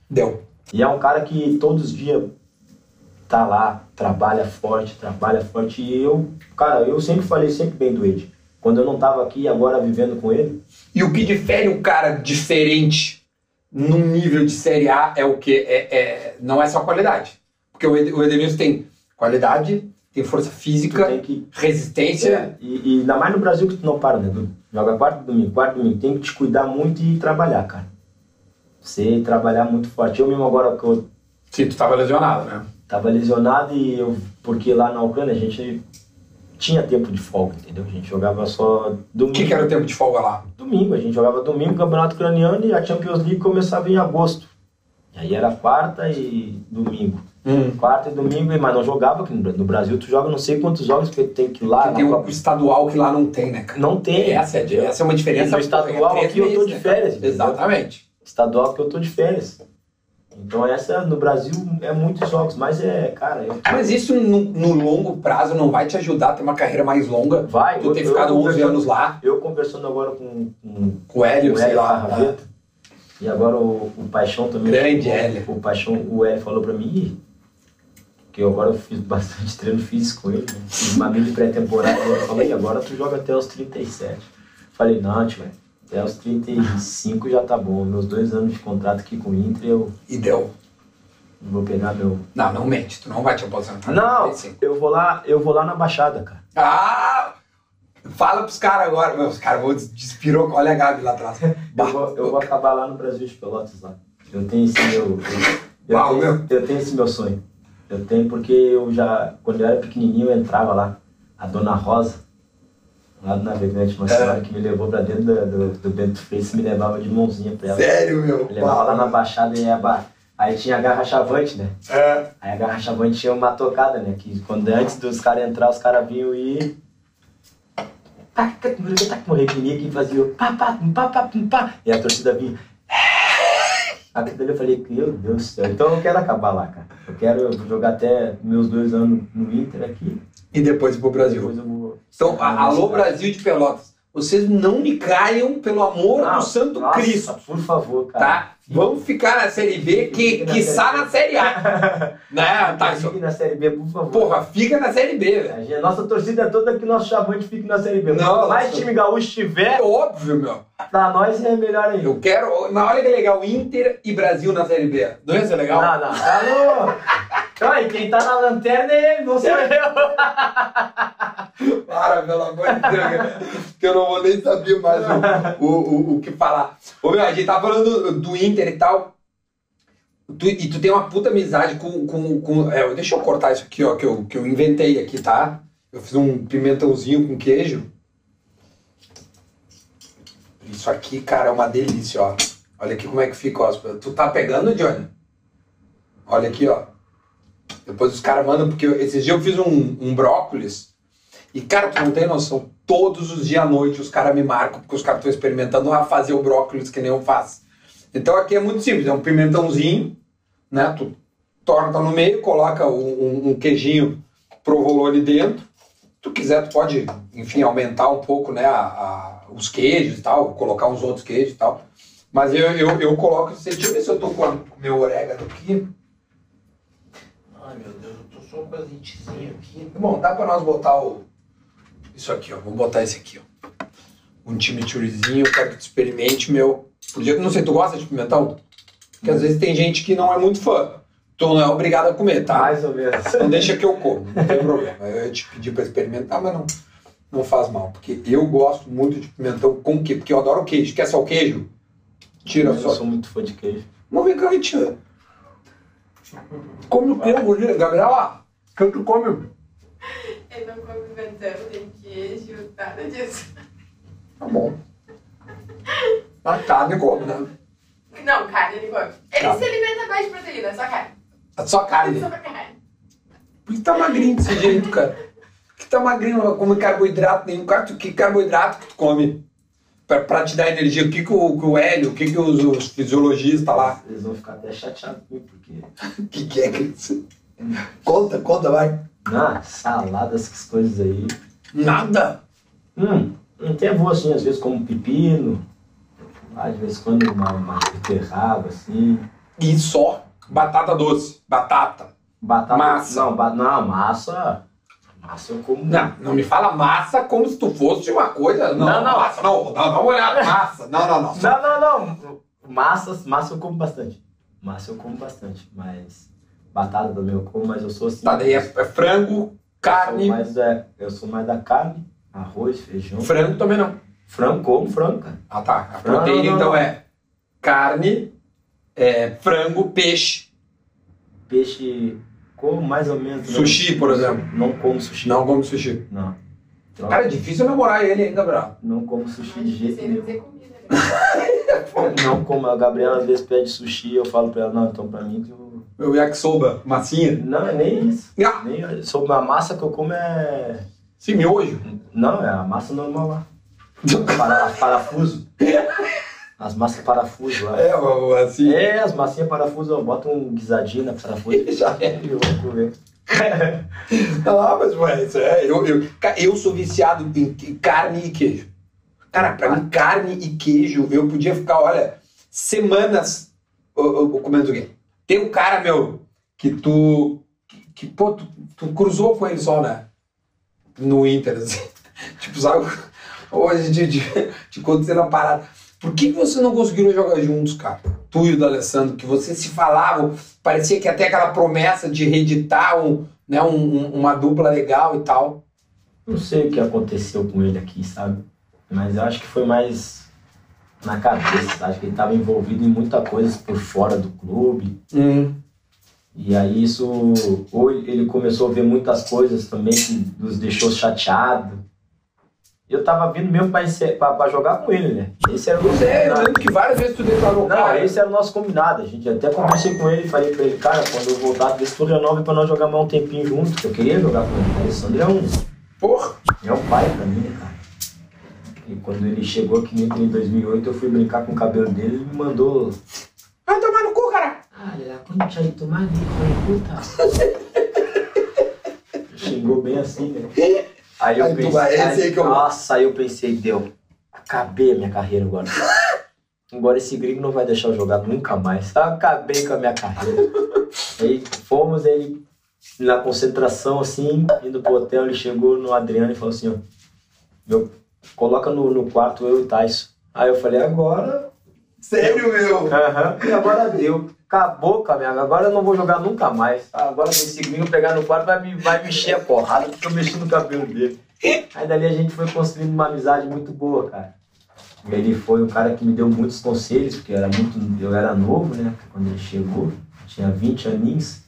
Deu. E é um cara que todos os dias tá lá, trabalha forte, trabalha forte. E eu, cara, eu sempre falei sempre bem do Ed. Quando eu não tava aqui, agora vivendo com ele, E o que difere o cara diferente num nível de Série A é o que? É, é- não é só qualidade. Porque o Ed- o Edenilson tem qualidade, tem força tu física, tem que. resistência. É, e, e ainda mais no Brasil que tu não para, né? Du? Joga quarto domingo, quarto domingo. Tem que te cuidar muito e trabalhar, cara. Você trabalhar muito forte. Eu mesmo agora que eu Sim, tu tava lesionado, né? tava lesionado e eu. Porque lá na Ucrânia a gente tinha tempo de folga, entendeu? A gente jogava só O domingo. que, que era o tempo de folga lá? Domingo, a gente jogava domingo, Campeonato Ucraniano e a Champions League começava em agosto. E aí era quarta e domingo. Quarta e domingo, mas não jogava aqui no Bra- no Brasil. Tu joga não sei quantos jogos tu tem que ir lá. Porque tem o estadual que lá não tem, né, cara? Não tem. Essa é, essa é uma diferença. E no estadual é três aqui eu tô meses, de né? férias, entendeu? Exatamente. Estadual porque eu tô de férias. Então essa no Brasil é muitos jogos, mas é, cara, eu- Mas isso no, no longo prazo não vai te ajudar a ter uma carreira mais longa? vai. Tu eu- ter ficado 11 conversando- anos lá Eu conversando agora com, com com o Hélio, o sei Hélio lá. Carraveta. E agora o, o Paixão também. Grande o, Hélio. O Paixão, o Hélio falou pra mim "Ih, que eu agora eu fiz bastante treino físico com ele, né? Fiz uma mini pré-temporada. Ele falou, e agora tu joga até os 37. Falei, não, tio, até os 35 já tá bom. Meus dois anos de contrato aqui com o Inter, eu E deu. vou pegar meu. Não, não mente, tu não vai te aposentar. Não, 35. eu vou lá, eu vou lá na Baixada, cara. Ah! Fala pros caras agora. Meu, os caras vão despirou. Olha a Gabi lá atrás. Eu vou, eu vou acabar lá no Brasil de Pelotas lá. Eu tenho esse meu. Eu, eu Uau, tenho, eu tenho esse meu sonho. Eu tenho porque eu já, quando eu era pequenininho, eu entrava lá. A dona Rosa, lá do Navegante, uma É. senhora que me levou pra dentro do, do, do Bento Freitas, me levava de mãozinha pra ela. Sério, meu? Me levava lá na Baixada e ia ba- Aí tinha a garra chavante, né? É. Aí a garra chavante tinha uma tocada, né? Que quando antes dos caras entrar, os caras vinham e. Tá com arrepenia que fazia pá, pá, pum, pá, pá, pum, pá. E a torcida vinha. Aquilo dali eu falei, meu Deus do céu. Então eu quero acabar lá, cara. Eu quero jogar até meus dois anos no Inter aqui. E depois ir pro Brasil. Depois eu vou. Então, alô Brasil de Pelotas. Vocês não me caiam, pelo amor Não, do Santo nossa, Cristo. Por favor, cara. Tá? Vamos ficar na Série B, que, quiçá Série na Série A. né, Tyson? Fique na Série B, por favor. Porra, fica na Série B, velho. Nossa torcida é toda que nosso chavante fique na Série B. Não, mais nossa. time gaúcho tiver, É óbvio, meu. pra nós é melhor ainda. Eu quero. Na olha que legal, Inter e Brasil na Série B. Não ia ser legal? Não, não. Alô! Ai, quem tá na lanterna é ele, não sou eu. Para, pelo amor de Deus, que eu não vou nem saber mais o, o, o, o que falar. Ô, meu, a gente tá falando do, do Inter e tal. Tu- e tu tem uma puta amizade com. com, com é, deixa eu cortar isso aqui, ó, que eu, que eu inventei aqui, tá? Eu fiz um pimentãozinho com queijo. Isso aqui, cara, é uma delícia, ó. Olha aqui como é que fica, ó. Tu tá pegando, Johnny? Olha aqui, ó. Depois os caras mandam, porque esses dias eu fiz um, um brócolis. E, cara, tu não tem noção. Todos os dias à noite os caras me marcam, porque os caras estão experimentando a fazer o brócolis que nem eu faço. Então aqui é muito simples, é um pimentãozinho, né? Tu torta no meio, coloca um, um- um queijinho provolone dentro. Se tu quiser, tu pode, enfim, aumentar um pouco, né, a- a- os queijos e tal, colocar uns outros queijos e tal. Mas eu, eu, eu coloco, deixa eu ver se eu tô com o meu orégano aqui. Ai meu Deus, eu tô só com azeitezinho aqui. Bom, dá pra nós botar o. Isso aqui, ó. Vou botar esse aqui, ó. Um chimichurrizinho, quero que tu experimente, meu. Podia, não sei, tu gosta de pimentão? Porque às vezes tem gente que não é muito fã. Tu não é obrigado a comer, tá? Mais ou menos. Então deixa que eu como, não tem problema. Eu ia te pedir pra experimentar, mas não, não faz mal. Porque eu gosto muito de pimentão com quê? Porque eu adoro queijo. Quer só o queijo? Tira Eu só. sou muito fã de queijo. Vamos ver cá, aí, tira. Come o queijo, Gabriela. O que tu come? Ele não come pimentão, tem queijo, nada disso. Tá bom. A carne come, né? Não, carne ele come. Ele Tá. se alimenta mais de proteína, só carne. É só carne. Só carne. Por que tá magrinho desse jeito, cara? Por que tá magrinho? Não come carboidrato nenhum. Cara, tu- que carboidrato que tu come? Pra, pra te dar energia. O que, que, o, que o Hélio, o que, que os, os fisiologistas lá. Eles vão ficar até chateados comigo, porque. O que, que é que isso? Conta, conta, vai. Ah, salada, essas coisas aí. Nada. Hum, até vou assim, às vezes como pepino. Lá de vez em quando uma, uma beterraba, assim. E só. Batata doce. Batata. Batata. Massa. Não, ba- não, massa. Massa eu como. Não, não me fala massa como se tu fosse uma coisa. Não, Não, não. Massa, não. Dá, uma olhada. Massa. Não, não, não. Não, não, não. Massas, massa eu como bastante. Massa eu como bastante, mas. Batata também eu como, mas eu sou assim. Tá, daí é, é frango, Eu sou carne. mais da, eu sou mais da carne, arroz, feijão. Frango também não. Frango, como frango, cara. Ah, tá. A Frango. proteína então é carne, é, frango, peixe, Peixe, como mais ou menos. né? sushi, por exemplo. Não como sushi. Não come sushi. Não. Cara, é difícil namorar ele, hein, Gabriel? Não como sushi de jeito nenhum. dizer comida, né? Não como. A Gabriela às vezes pede sushi, eu falo pra ela, não, então pra mim que eu. Meu yakisoba, massinha. Não, é nem isso. Ah, Nem, sobre a massa que eu como é. sim, miojo. Não, é a massa normal lá. Para, parafuso. As massas parafuso lá. É, ó, assim. É, as massinhas parafuso, eu boto um guisadinho na parafuso Já é. e eu vou comer. Ah, mas isso é. Eu, eu, eu sou viciado em carne e queijo. Cara, pra mim, carne e queijo, eu podia ficar, olha, semanas ô, ô, ô, comendo. Tem um cara, meu, que tu. Que, que, pô, tu, tu cruzou com ele só, né? No Inter, assim. tipo, sabe? Hoje de, de, de acontecer na parada. Por que, que vocês não conseguiram jogar juntos, cara? Tu e o D'Alessandro, que vocês se falavam, parecia que até aquela promessa de reeditar um, né, um- uma dupla legal e tal. Não sei o que aconteceu com ele aqui, sabe? Mas eu acho que foi mais na cabeça. Acho que ele estava envolvido em muita coisa por fora do clube. Hum. E aí isso, ou ele começou a ver muitas coisas também que nos deixou chateado. Eu tava vindo mesmo pra, encer- pra, pra jogar com ele, né? Esse era o Pois é, eu lembro que várias vezes tu declarou, Não, cara. esse era o nosso combinado. A gente até conversei com ele e falei pra ele, cara, quando eu voltar, vê se tu renova pra nós jogar mais um tempinho junto, que eu queria jogar com ele. O Alessandro é um, Porra. é um pai pra mim, né, cara? E quando ele chegou aqui em 2008, eu fui brincar com o cabelo dele, ele me mandou. Vai tomar no cu, cara. Ah, la concha de tu madre, hijo de puta. Xingou bem assim, né? Aí eu Aí tu pensei. aí que eu- Nossa, aí eu pensei, deu. acabei a minha carreira agora. Agora esse gringo não vai deixar eu jogar nunca mais. Acabei com a minha carreira. Aí fomos, ele na concentração, assim, indo pro hotel, ele chegou no Adriano e falou assim, ó, meu, coloca no, no quarto eu e o Tyson. Aí eu falei, agora. Sério, meu? Aham, e agora deu. Acabou, caminhada. Agora eu não vou jogar nunca mais. Agora esse gringo pegar no quarto vai me, vai me encher a porrada porque eu mexi no cabelo dele. Aí dali a gente foi construindo uma amizade muito boa, cara. Ele foi um cara que me deu muitos conselhos, porque eu era muito, eu era novo, né? Quando ele chegou, tinha 20 aninhos.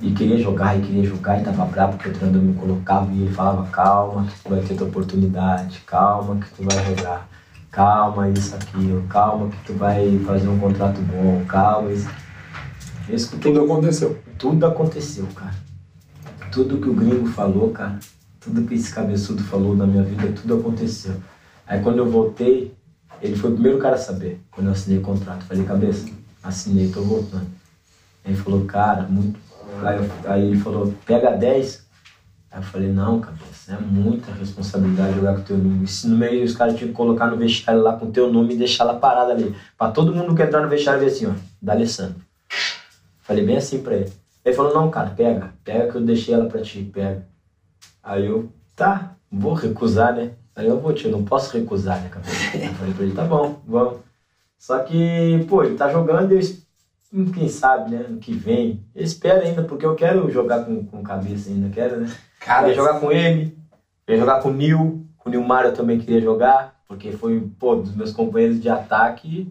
E queria jogar, e queria jogar, e tava bravo porque o treinador me colocava e ele falava, calma, que tu vai ter tua oportunidade, calma que tu vai jogar, calma isso, aquilo, calma que tu vai fazer um contrato bom, calma isso. Eu escutei Tudo aconteceu. tudo aconteceu, cara. Tudo que o gringo falou, cara, tudo que esse cabeçudo falou na minha vida, tudo aconteceu. Aí quando eu voltei, ele foi o primeiro cara a saber, quando eu assinei o contrato. Falei, cabeça, assinei, tô voltando. Aí ele falou, cara, muito. Aí, eu- aí ele falou, pega 10. Aí eu falei, não, cabeça, é muita responsabilidade jogar com o teu nome. E se no meio os caras tinham que colocar no vestiário lá com o teu nome e deixar ela parada ali. Pra todo mundo que entrar no vestiário ver assim, ó, da Alessandro. Falei bem assim pra ele. Ele falou, não, cara, pega. Pega que eu deixei ela pra ti, pega. Aí eu, tá, vou recusar, né? Aí eu vou, tio, não posso recusar, né, cara? Eu falei pra ele, tá bom, vamos. Só que, pô, ele tá jogando, eu, es- hum, quem sabe, né, no que vem. Eu espero ainda, porque eu quero jogar com, com cabeça ainda, quero, né? Cara, queria jogar com ele, queria jogar com o Nil, com o Nilmar eu também queria jogar, porque foi, pô, dos meus companheiros de ataque,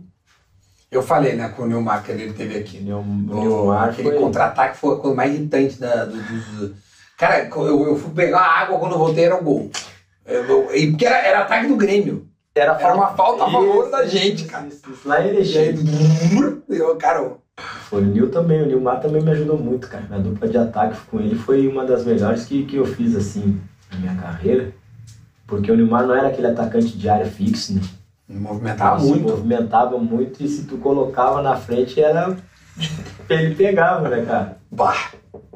eu falei, né, com o Nilmar que ele teve aqui. Nil- o Nilmar aquele foi... contra-ataque foi a coisa mais irritante da, do, Cara, eu, eu fui pegar água quando eu voltei, era um gol. Eu, eu- porque era, era ataque do Grêmio. Era, Era uma falta a favor Isso, da gente, isso, cara. isso, isso. Lá E aí, Erechim. eu, cara, o Nil também, o Nilmar também me ajudou muito, cara. Minha dupla de ataque com ele foi uma das melhores que, que eu fiz, assim, na minha carreira. Porque o Nilmar não era aquele atacante de área fixa, né? movimentava muito. movimentava muito e se tu colocava na frente, era... ele pegava, né, cara? Bah.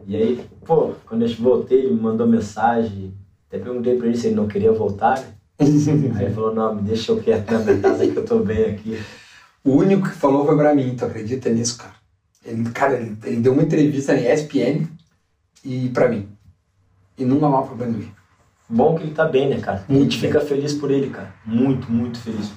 E aí, pô, quando eu voltei, ele me mandou mensagem. Até perguntei pra ele se ele não queria voltar, né? Aí ele falou, não, me deixa eu quieto na minha casa que eu tô bem aqui. O único que falou foi pra mim, tu acredita nisso, cara? Ele, cara, ele, ele deu uma entrevista na ESPN e pra mim. E nunca mais pro Banduí. Bom que ele tá bem, né, cara? A Muito gente bem. fica feliz por ele, cara. Muito, muito feliz.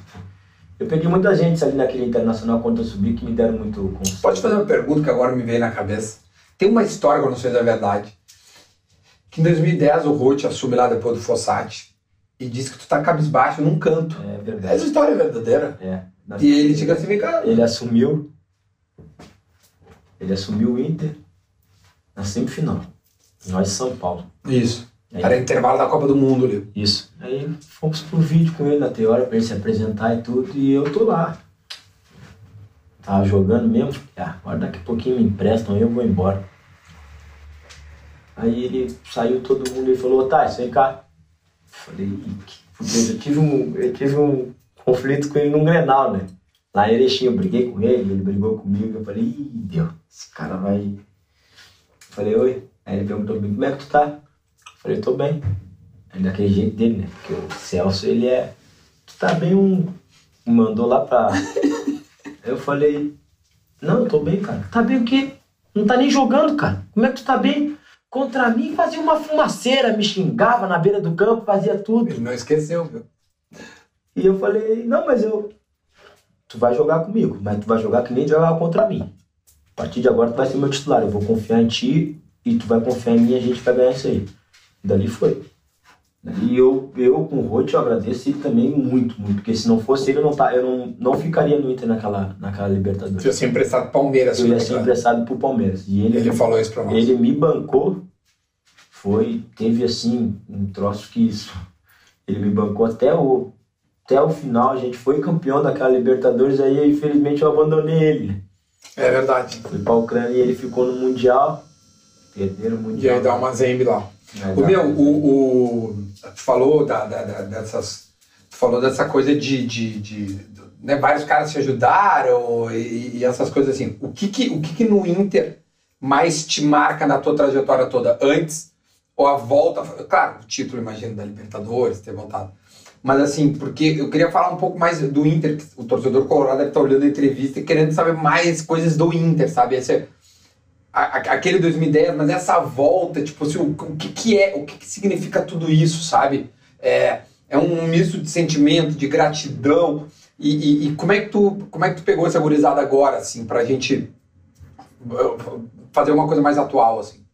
Eu peguei muita gente ali naquele internacional quando eu subi que me deram muito conselho. Pode fazer uma pergunta que agora me veio na cabeça. Tem uma história que eu não sei da verdade. Que em 2010 o Ruth assume lá depois do Fossati e diz que tu tá cabisbaixo num canto. É Essa verdade. história é verdadeira. É. Na- E ele chega vem cá. Ele assumiu. Ele assumiu o Inter na semifinal. Nós São Paulo. Isso. Aí- Era intervalo da Copa do Mundo ali. Isso. Aí fomos pro vídeo com ele na teoria pra ele se apresentar e tudo, e eu tô lá. Tava jogando mesmo, ah, agora daqui a pouquinho me emprestam, eu vou embora. Aí ele saiu todo mundo e falou, tá, vem cá. Falei, "Ih, que- porque eu tive um, eu tive um conflito com ele num Grenal, né? Lá em Erechim, eu briguei com ele, ele brigou comigo, eu falei, ih, deu, esse cara vai. Eu falei, oi. Aí ele perguntou pra mim, como é que tu tá? Eu falei, tô bem. Aí daquele jeito dele, né? Porque o Celso, ele é. Tu tá bem um. Mandou lá pra. Eu falei, não, eu tô bem, cara. Tá bem o quê? Não tá nem jogando, cara. Como é que tu tá bem? Contra mim fazia uma fumaceira, me xingava na beira do campo, fazia tudo. Ele não esqueceu, viu? E eu falei, não, mas eu. Tu vai jogar comigo, mas tu vai jogar que nem jogava contra mim. A partir de agora tu vai ser meu titular. Eu vou confiar em ti e tu vai confiar em mim e a gente vai ganhar isso aí. Dali foi. E eu, eu com o Roth, eu agradeço ele também muito, muito. Porque se não fosse ele, eu não, tá, eu não, não ficaria no Inter naquela, naquela Libertadores. Tu ia ser emprestado pro Palmeiras. Eu ia me ser emprestado pro Palmeiras. E ele, Ele falou isso pra nós. ele me bancou. Foi, teve assim, um troço que isso. Ele me bancou até o, até o final. A gente foi campeão daquela Libertadores. Aí, infelizmente, eu abandonei ele. né? É verdade. Fui pra Ucrânia e ele ficou no Mundial. Perderam o E Mundial. aí dá uma zembe lá. Mas, O meu, o, o- tu falou da, da- da- dessas, tu falou dessa coisa de, de, de- né, vários caras se ajudaram e, e essas coisas assim. O que que, o que que no Inter mais te marca na tua trajetória toda? Antes ou a volta? Claro, o título, imagino, da Libertadores, ter voltado. Mas assim, porque eu queria falar um pouco mais do Inter, o torcedor colorado deve estar olhando a entrevista e querendo saber mais coisas do Inter, sabe? Esse, a, aquele 2010, mas essa volta, tipo assim, o, o que, que é, o que, que significa tudo isso, sabe? É, é um misto de sentimento, de gratidão. E, e, e, como é que tu como é que tu pegou essa gurizada agora, assim, pra gente uh, fazer uma coisa mais atual, assim?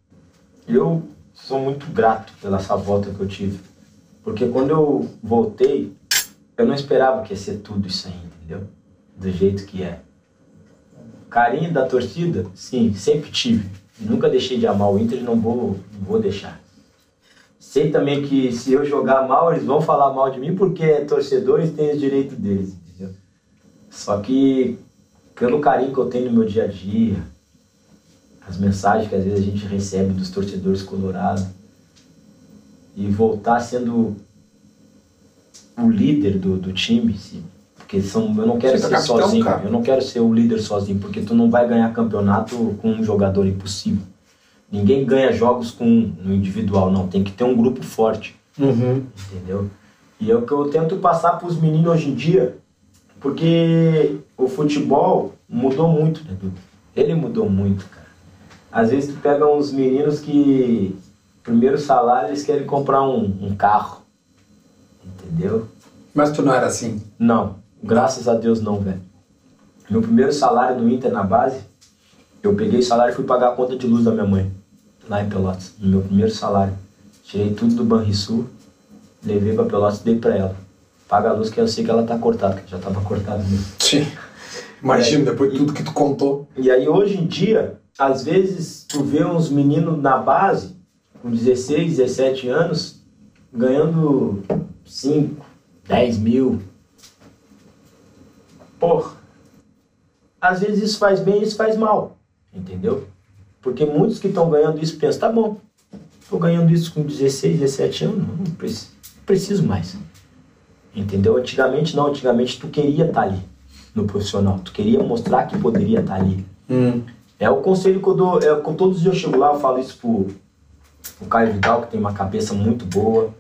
Eu sou muito grato pela essa volta que eu tive. Porque quando eu voltei, eu não esperava que ia ser tudo isso aí, entendeu? Do jeito que é. Carinho da torcida, sim, sempre tive. Nunca deixei de amar o Inter e não vou, não vou deixar. Sei também que se eu jogar mal, eles vão falar mal de mim porque é torcedores têm o direito deles, entendeu? Só que pelo carinho que eu tenho no meu dia a dia, as mensagens que às vezes a gente recebe dos torcedores colorados, e voltar sendo o líder do, do time, sim. Porque são, eu não quero Você ser capitão, sozinho, cara. eu não quero ser o líder sozinho, porque tu não vai ganhar campeonato com um jogador impossível. Ninguém ganha jogos com no individual, não. Tem que ter um grupo forte. Uhum. Entendeu? E é o que eu tento passar para os meninos hoje em dia, porque o futebol mudou muito, né, Ele mudou muito, cara. Às vezes tu pega uns meninos que primeiro salário eles querem comprar um, um carro. Entendeu? Mas tu não era assim? Não, graças a Deus não, velho. Meu primeiro salário no Inter na base, eu peguei o salário e fui pagar a conta de luz da minha mãe, lá em Pelotas, no meu primeiro salário. Tirei tudo do Banrisul, levei pra Pelotas e dei pra ela. Paga a luz que eu sei que ela tá cortada, que já tava cortada mesmo. Sim. Imagina, depois de tudo que tu contou. E aí hoje em dia, às vezes tu vê uns meninos na base com 16, 17 anos, ganhando 5, 10 mil. Porra, às vezes isso faz bem e isso faz mal, entendeu? Porque muitos que estão ganhando isso pensam, tá bom, estou ganhando isso com 16, 17 anos, não preciso, não preciso mais. Entendeu? Antigamente não, antigamente tu queria estar tá ali no profissional, tu queria mostrar que poderia estar tá ali. Hum. É o conselho que eu dou, é, com todos os dias eu chego lá, eu falo isso pro, o Caio Vidal, que tem uma cabeça muito boa,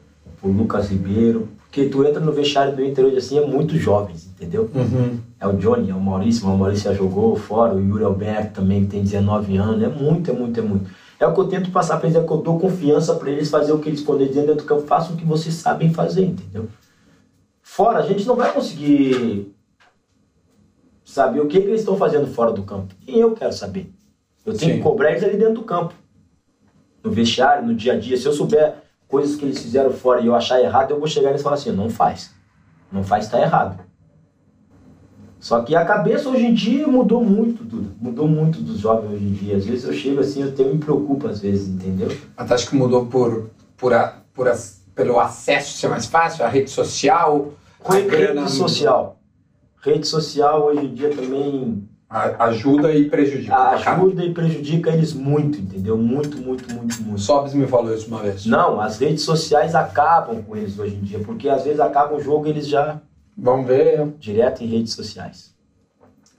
o Lucas Ribeiro. Porque tu entra no vestiário do Inter hoje assim, é muito jovens, entendeu? Uhum. É o Johnny, é o Maurício, o Maurício já jogou fora, o Yuri Alberto também, que tem 19 anos. É muito, é muito, é muito. É o que eu tento passar para eles, é que eu dou confiança para eles fazer o que eles podem dizer dentro do campo, façam o que vocês sabem fazer, entendeu? Fora, a gente não vai conseguir saber o que, que eles estão fazendo fora do campo. E eu quero saber. Eu tenho Sim. que cobrar eles ali dentro do campo no vestiário, no dia a dia, se eu souber coisas que eles fizeram fora e eu achar errado, eu vou chegar e falar assim, não faz. Não faz, está errado. Só que a cabeça hoje em dia mudou muito, Duda. Mudou muito dos jovens hoje em dia. Às vezes eu chego assim, eu até me preocupo às vezes, entendeu? Mas acho que mudou por, por, a, por a, pelo acesso ser mais fácil, a rede social, a rede grana... social. Rede social hoje em dia também Ajuda e prejudica. Ajuda e prejudica eles muito, entendeu? Muito, muito, muito, muito. Sobes me falou isso uma vez. Não, as redes sociais acabam com eles hoje em dia, porque às vezes acaba o jogo e eles já. Vão ver. Direto em redes sociais.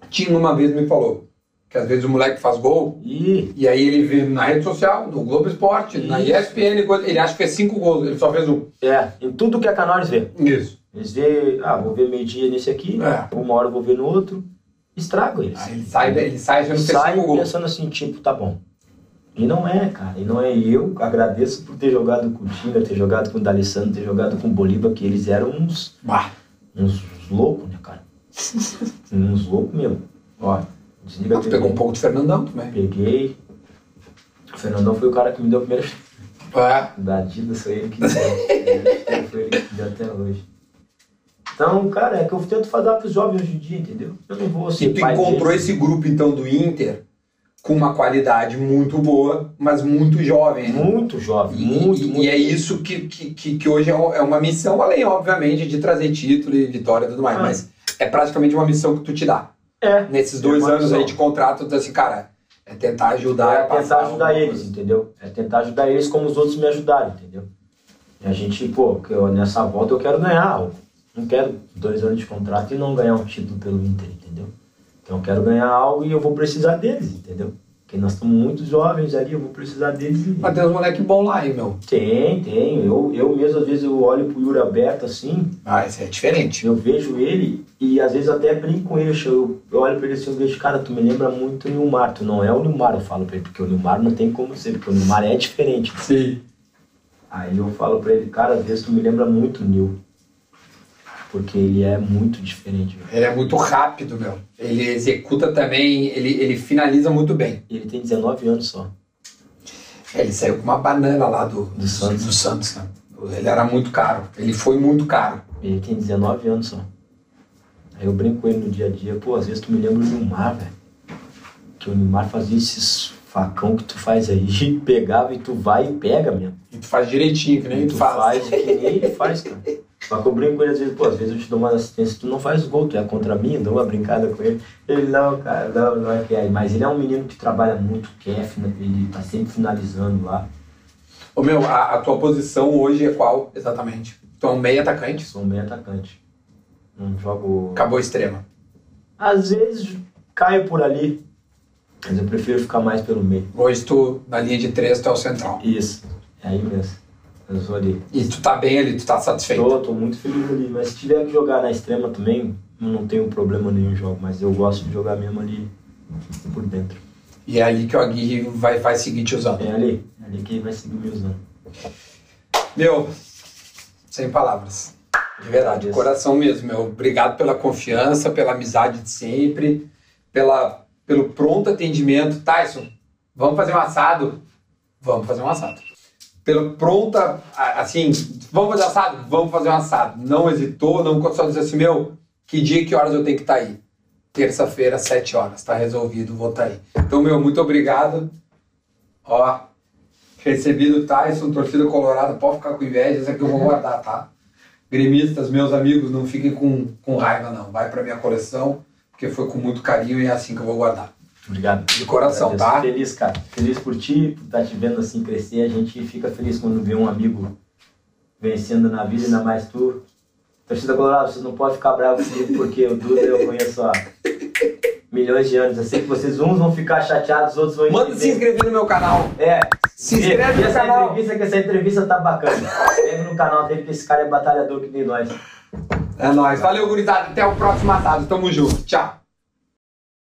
Tinha uma vez me falou que às vezes o moleque faz gol e, e aí ele vê na rede social, no Globo Esporte, na ESPN, ele acha que fez cinco gols, ele só fez um. É, em tudo que a Canais vê. Isso. Eles vê, ah, vou ver meio-dia nesse aqui, é. uma hora eu vou ver no outro estraga eles. ele sai, ele sai já sai pensando assim, tipo, tá bom. E não é, cara. E não é. eu agradeço por ter jogado com o Tinga, ter jogado com o D'Alessandro, ter jogado com o Bolívar, que eles eram uns. Bah. Uns loucos, né, cara? uns loucos mesmo. Ó, desliga ah, Tu pegou um pouco de Fernandão também. Peguei. O Fernandão foi o cara que me deu a primeira. É. Da Adidas foi ele que deu. foi ele que deu até hoje. Então, cara, é que eu tento fazer para os jovens hoje em dia, entendeu? Eu não vou ser E tu encontrou esse grupo, então, do Inter com uma qualidade muito boa, mas muito jovem. Né? Muito jovem, e, muito, e, muito. E é isso que, que, que hoje é, é uma missão, além, obviamente, de trazer título e vitória e tudo mais, ah. mas é praticamente uma missão que tu te dá. É. Nesses dois é anos missão. aí de contrato, tu assim, cara, é tentar ajudar. É tentar ajudar eles, entendeu? É tentar ajudar eles como os outros me ajudaram, entendeu? E a gente, pô, eu, nessa volta eu quero ganhar algo. Não quero dois anos de contrato e não ganhar um título pelo Inter, entendeu? Então eu quero ganhar algo e eu vou precisar deles, entendeu? Porque nós estamos muito jovens ali, eu vou precisar deles. Mas tem uns moleque bom lá, hein, meu? Tem, tem. Eu, eu mesmo, às vezes, eu olho pro Yuri aberto assim, Ah, esse é diferente. eu vejo ele e às vezes até brinco com ele. Eu, eu olho pra ele assim, eu vejo, cara, tu me lembra muito o Nilmar. Tu não é o Nilmar, eu falo pra ele, porque o Nilmar não tem como ser, porque o Nilmar é diferente. Sim. Aí eu falo pra ele, cara, às vezes tu me lembra muito o Nil. Porque ele é muito diferente. velho. Ele é muito rápido, meu. Ele executa também, ele, ele finaliza muito bem. Ele tem 19 anos só. É, Ele saiu com uma banana lá do, Do Santos. do Santos, né? Ele era muito caro. Ele foi muito caro. Ele tem 19 anos só. Aí eu brinco com ele no dia a dia, pô, às vezes tu me lembra o Nilmar, velho. Que o Nilmar fazia esses facão que tu faz aí, pegava e tu vai e pega mesmo. E tu faz direitinho, que nem E tu tu faz. faz que nem ele faz, cara. Que eu brinco com ele às vezes, pô, às vezes eu te dou uma assistência, tu não faz gol, tu é contra mim, eu dou uma brincada com ele. Ele, não, cara, não, não é que é. Mas ele é um menino que trabalha muito, quer, fina- ele tá sempre finalizando lá. Ô meu, a, a tua posição hoje é qual exatamente? Tu é um meio atacante? Sou um meio atacante. Não jogo. Acabou extrema. Às vezes caio por ali, mas eu prefiro ficar mais pelo meio. Hoje tu, na linha de três, tu é o central. Isso, é aí mesmo. Eu sou ali. E tu tá bem ali, tu tá satisfeito. Tô, tô muito feliz ali. Mas se tiver que jogar na extrema também, eu não tenho problema nenhum jogo. Mas eu gosto de jogar mesmo ali por dentro. E é ali que o Aguirre vai, vai seguir te usando. É ali, é ali que ele vai seguir me usando. Meu, sem palavras. De verdade, de coração mesmo, meu. Obrigado pela confiança, pela amizade de sempre, pela, pelo pronto atendimento. Tyson, vamos fazer um assado? Vamos fazer um assado. Pelo pronta, assim, vamos fazer assado? Vamos fazer um assado. Não hesitou, não só dizer assim, meu, que dia e que horas eu tenho que estar aí? Terça-feira, 7 horas, tá resolvido, vou estar aí. Então, meu, muito obrigado. Ó, recebido Tyson, torcida colorada, pode ficar com inveja, esse aqui eu vou guardar, tá? Gremistas, meus amigos, não fiquem com, com raiva, não. Vai pra minha coleção, porque foi com muito carinho e é assim que eu vou guardar. Obrigado. De coração, Agradeço. tá? Feliz, cara. Feliz por ti, por estar te vendo assim crescer. A gente fica feliz quando vê um amigo vencendo na vida, ainda mais tu. Torcida Colorado, vocês não podem ficar bravos comigo, porque o Duda eu conheço há milhões de anos. Eu sei que vocês uns vão ficar chateados, outros vão Manda se inscrever no meu canal. É. Se inscreve no essa canal. entrevista, que essa entrevista tá bacana. Se inscreve no canal dele, que esse cara é batalhador que nem nós. É nóis. Valeu, gurizada. Até o próximo assado. Tamo junto. Tchau.